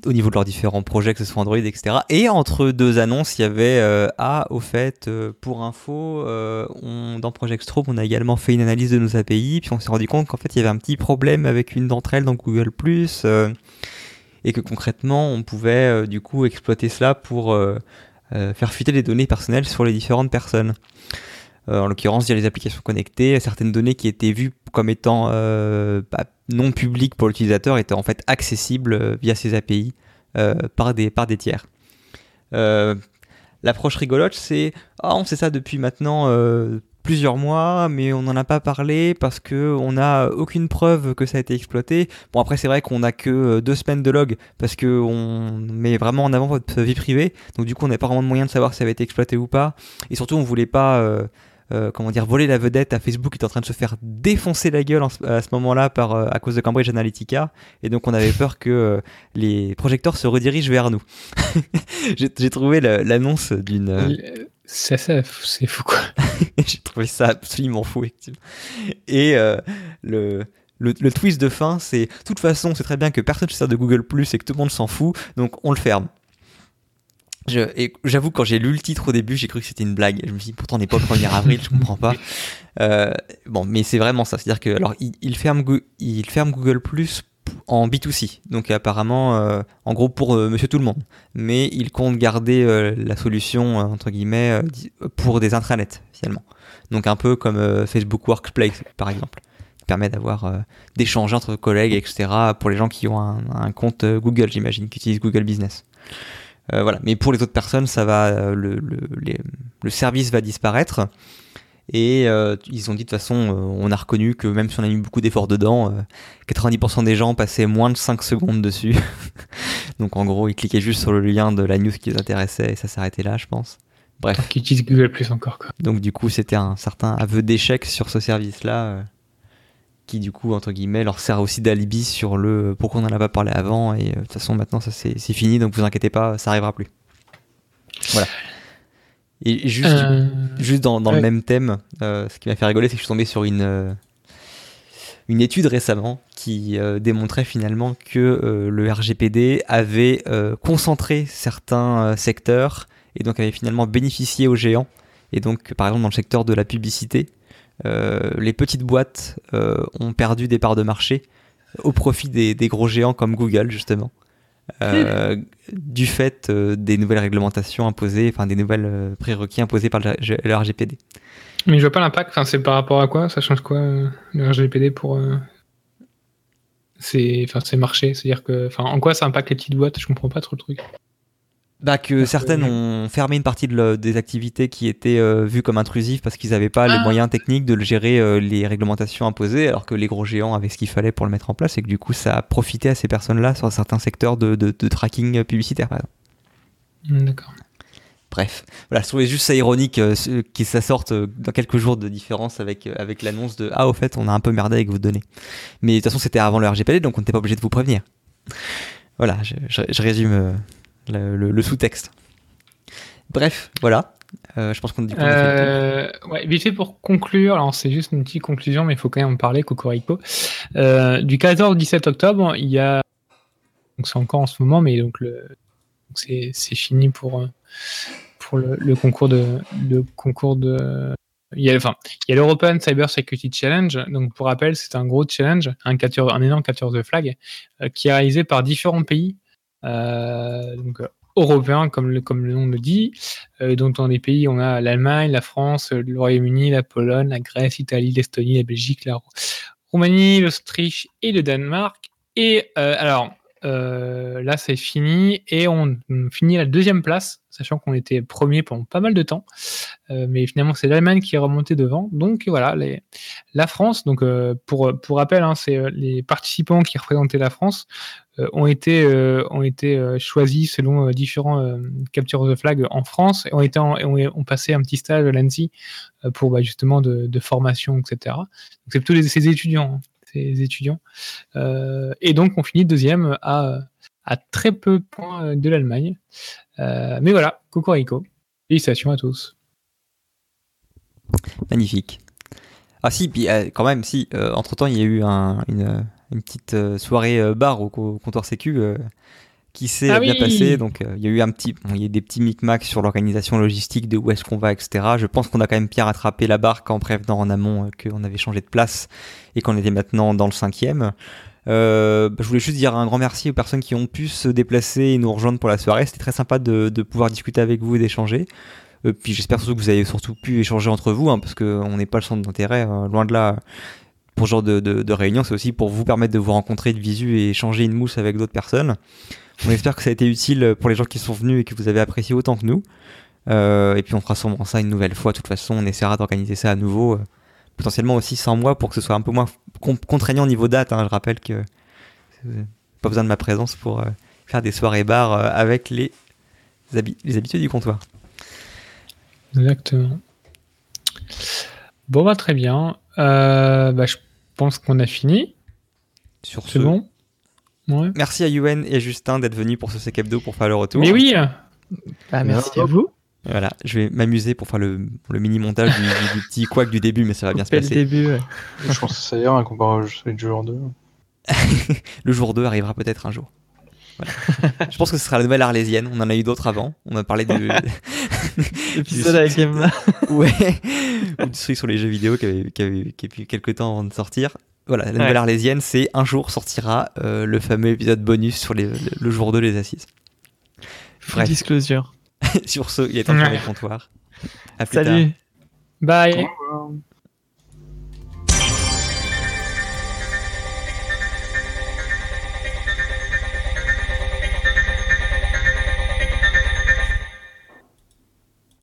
[SPEAKER 1] au niveau de leurs différents projets, que ce soit Android, etc. Et entre deux annonces, il y avait euh, Ah, au fait, euh, pour info, euh, on, dans Project Strobe, on a également fait une analyse de nos API, puis on s'est rendu compte qu'en fait, il y avait un petit problème avec une d'entre elles dans Google et que concrètement, on pouvait du coup exploiter cela pour faire fuiter les données personnelles sur les différentes personnes. Euh, en l'occurrence, il y a les applications connectées, certaines données qui étaient vues comme étant euh, bah, non publiques pour l'utilisateur étaient en fait accessibles euh, via ces API euh, par, des, par des tiers. Euh, L'approche rigolote, c'est ah, on sait ça depuis maintenant euh, plusieurs mois, mais on n'en a pas parlé parce que on n'a aucune preuve que ça a été exploité. Bon après c'est vrai qu'on n'a que euh, deux semaines de log parce que on met vraiment en avant votre vie privée, donc du coup on n'a pas vraiment de moyen de savoir si ça avait été exploité ou pas. Et surtout on voulait pas euh, euh, comment dire voler la vedette à Facebook qui est en train de se faire défoncer la gueule à ce moment-là par à cause de Cambridge Analytica et donc on avait peur que les projecteurs se redirigent vers nous. [laughs] J'ai trouvé la- l'annonce d'une
[SPEAKER 2] C'est ça, c'est fou quoi. [laughs]
[SPEAKER 1] j'ai trouvé ça absolument fou, effectivement. Et euh, le, le, le twist de fin, c'est de toute façon, c'est très bien que personne ne se sert de Google Plus et que tout le monde s'en fout, donc on le ferme. J'avoue, quand j'ai lu le titre au début, j'ai cru que c'était une blague. Je me suis dit, pourtant, on n'est pas le 1er avril, je comprends pas. [laughs] Euh, bon, mais c'est vraiment ça. C'est-à-dire que, alors, il, il ferme, il ferme Google Plus en B2C. Donc, apparemment, euh, en gros, pour euh, monsieur tout le monde. Mais il compte garder euh, la solution, entre guillemets, pour des intranets, finalement. Donc, un peu comme Facebook Workplace, par exemple. Qui permet d'avoir, d'échanger entre collègues, etc. pour les gens qui ont un, compte Google, j'imagine, qui utilisent Google Business. Voilà. Mais pour les autres personnes, ça va, le, le, le service va disparaître. Et euh, ils ont dit de toute façon, euh, on a reconnu que même si on a mis beaucoup d'efforts dedans, euh, 90% des gens passaient moins de 5 secondes dessus. [laughs] Donc en gros, ils cliquaient juste sur le lien de la news qui les intéressait et ça s'arrêtait là, je pense. Bref.
[SPEAKER 2] Qui utilise Google Plus encore, quoi.
[SPEAKER 1] Donc du coup, c'était un certain aveu d'échec sur ce service-là, euh, qui du coup, entre guillemets, leur sert aussi d'alibi sur le pourquoi on n'en a pas parlé avant. Et euh, de toute façon, maintenant, ça c'est c'est fini, donc vous inquiétez pas, ça arrivera plus. Voilà. Et juste,
[SPEAKER 2] Euh,
[SPEAKER 1] juste dans, dans
[SPEAKER 2] ouais.
[SPEAKER 1] le même thème, euh, ce qui m'a fait rigoler, c'est que je suis tombé sur une, euh, une étude récemment qui démontrait finalement que le RGPD avait concentré certains secteurs et donc avait finalement bénéficié aux géants. Et donc, par exemple, dans le secteur de la publicité, les petites boîtes ont perdu des parts de marché au profit des, des gros géants comme Google, justement. Euh, du fait euh, des nouvelles réglementations imposées, enfin des nouvelles euh, prérequis imposés par le, RGPD.
[SPEAKER 2] Mais je vois pas l'impact. Enfin, c'est par rapport à quoi? Ça change quoi le RGPD pour ces, ces marchés? C'est-à-dire que, en quoi ça impacte les petites boîtes? Je comprends pas trop le truc.
[SPEAKER 1] Bah que
[SPEAKER 2] Parce
[SPEAKER 1] certaines
[SPEAKER 2] que-
[SPEAKER 1] ont fermé une partie de le- des activités qui étaient euh, vues comme intrusives parce qu'ils n'avaient pas les
[SPEAKER 2] Ah.
[SPEAKER 1] moyens techniques de le gérer euh, les réglementations imposées, alors que les gros géants avaient ce qu'il fallait pour le mettre en place et que du coup ça a profité à ces personnes-là sur certains secteurs de, de- de tracking publicitaire par exemple.
[SPEAKER 2] Hmm, D'accord.
[SPEAKER 1] Bref, voilà, je trouvais juste ça ironique euh, que ça sorte euh, dans quelques jours de différence avec, euh, avec l'annonce de Ah, au fait, on a un peu merdé avec vos données. Mais de toute façon, c'était avant le RGPD, donc on n'était pas obligé de vous prévenir. Voilà, je, je- je résume euh, le, sous-texte. Bref, voilà. Euh, je pense qu'on tour.
[SPEAKER 2] Euh, ouais, vite fait pour conclure, alors c'est juste une petite conclusion, mais il faut quand même en parler, Cocorico. Euh, du 14 au 17 octobre, il y a. Donc c'est encore en ce moment, mais donc le. c'est fini pour, pour le, concours de. Concours de. Il y a, enfin, il y a l'European Cyber Security Challenge. Donc, pour rappel, c'est un gros challenge, un, capture, un énorme capture de flag, qui est réalisé par différents pays, donc euh, européens, comme le, comme le nom le dit, euh, dans les pays, on a l'Allemagne, la France, le Royaume-Uni, la Pologne, la Grèce, l'Italie, l'Estonie, la Belgique, la Ro- Roumanie, l'Autriche et le Danemark. Et euh, alors, euh, là, c'est fini et on, finit la deuxième place, sachant qu'on était premier pendant pas mal de temps. Euh, mais finalement, c'est l'Allemagne qui est remontée devant. Donc voilà, les, la France, donc euh, pour, pour rappel, hein, c'est les participants qui représentaient la France ont été, ont été choisis selon différents captures de flag en France et ont, été ont, ont passé un petit stage à l'ANSI pour bah, justement de, formation, etc. Donc c'est plutôt ces étudiants, hein, ces étudiants. Euh, et donc on finit deuxième à, très peu de points euh, de l'Allemagne. Euh, mais voilà, Cocorico. Félicitations à tous.
[SPEAKER 1] Magnifique. Ah si, puis quand même, si, entre temps, il y a eu un- une, petite soirée bar au, co- comptoir Sécu qui s'est
[SPEAKER 2] Ah
[SPEAKER 1] bien
[SPEAKER 2] oui.
[SPEAKER 1] passée. Donc euh, il y a eu un petit, bon, il y a eu des petits micmacs sur l'organisation logistique de où est-ce qu'on va, etc. Je pense qu'on a quand même bien rattrapé la barque en prévenant en amont euh, qu'on avait changé de place et qu'on était maintenant dans le cinquième. Euh, bah, je voulais juste dire un grand merci aux personnes qui ont pu se déplacer et nous rejoindre pour la soirée. C'était très sympa de, de pouvoir discuter avec vous et d'échanger. Euh, puis j'espère surtout que vous avez surtout pu échanger entre vous, hein, parce qu'on n'est pas le centre d'intérêt, euh, loin de là. Pour ce genre de, de, réunion, c'est aussi pour vous permettre de vous rencontrer de visu et échanger une mousse avec d'autres personnes. On espère que ça a été utile pour les gens qui sont venus et que vous avez apprécié autant que nous. Euh, et puis on fera sûrement ça une nouvelle fois. De toute façon, on essaiera d'organiser ça à nouveau, euh, potentiellement aussi sans moi, pour que ce soit un peu moins con- contraignant au niveau date. hein. Je rappelle que euh, pas besoin de ma présence pour faire des soirées bars avec les, les habitués du comptoir.
[SPEAKER 2] Exactement. Bon, bah, très bien. Bah, je pense qu'on a fini.
[SPEAKER 1] Sur
[SPEAKER 2] C'est
[SPEAKER 1] ce,
[SPEAKER 2] bon Ouais.
[SPEAKER 1] merci à Yuen et Justin d'être venus pour ce Sec Hebdo pour faire le retour.
[SPEAKER 2] Mais oui
[SPEAKER 4] Bah, merci à vous.
[SPEAKER 1] Voilà, je vais m'amuser pour faire le, le mini montage du, du- du petit couac du début, mais ça va bien se
[SPEAKER 4] Dès le
[SPEAKER 1] passer.
[SPEAKER 4] début, ouais.
[SPEAKER 3] Je pense que ça ira comparé à Street Jour 2. [laughs]
[SPEAKER 1] Le jour 2 arrivera peut-être un jour. Voilà. [laughs] je pense que ce sera la nouvelle arlésienne. On en a eu d'autres avant. On a parlé de. [laughs]
[SPEAKER 4] L'épisode avec Emma. [laughs]
[SPEAKER 1] ouais. Ou du truc sur les jeux vidéo qui avait, qui avait, qui a eu quelques temps avant de sortir. Voilà, la nouvelle
[SPEAKER 4] Ouais.
[SPEAKER 1] arlésienne, c'est un jour sortira euh, le fameux épisode bonus sur les- le, le jour 2 des assises.
[SPEAKER 4] Full
[SPEAKER 1] Bref.
[SPEAKER 4] disclosure.
[SPEAKER 1] sur ce, il est temps de fermer
[SPEAKER 2] Ouais.
[SPEAKER 1] le comptoir. À plus tard.
[SPEAKER 4] Salut.
[SPEAKER 2] Bye.
[SPEAKER 3] Au revoir.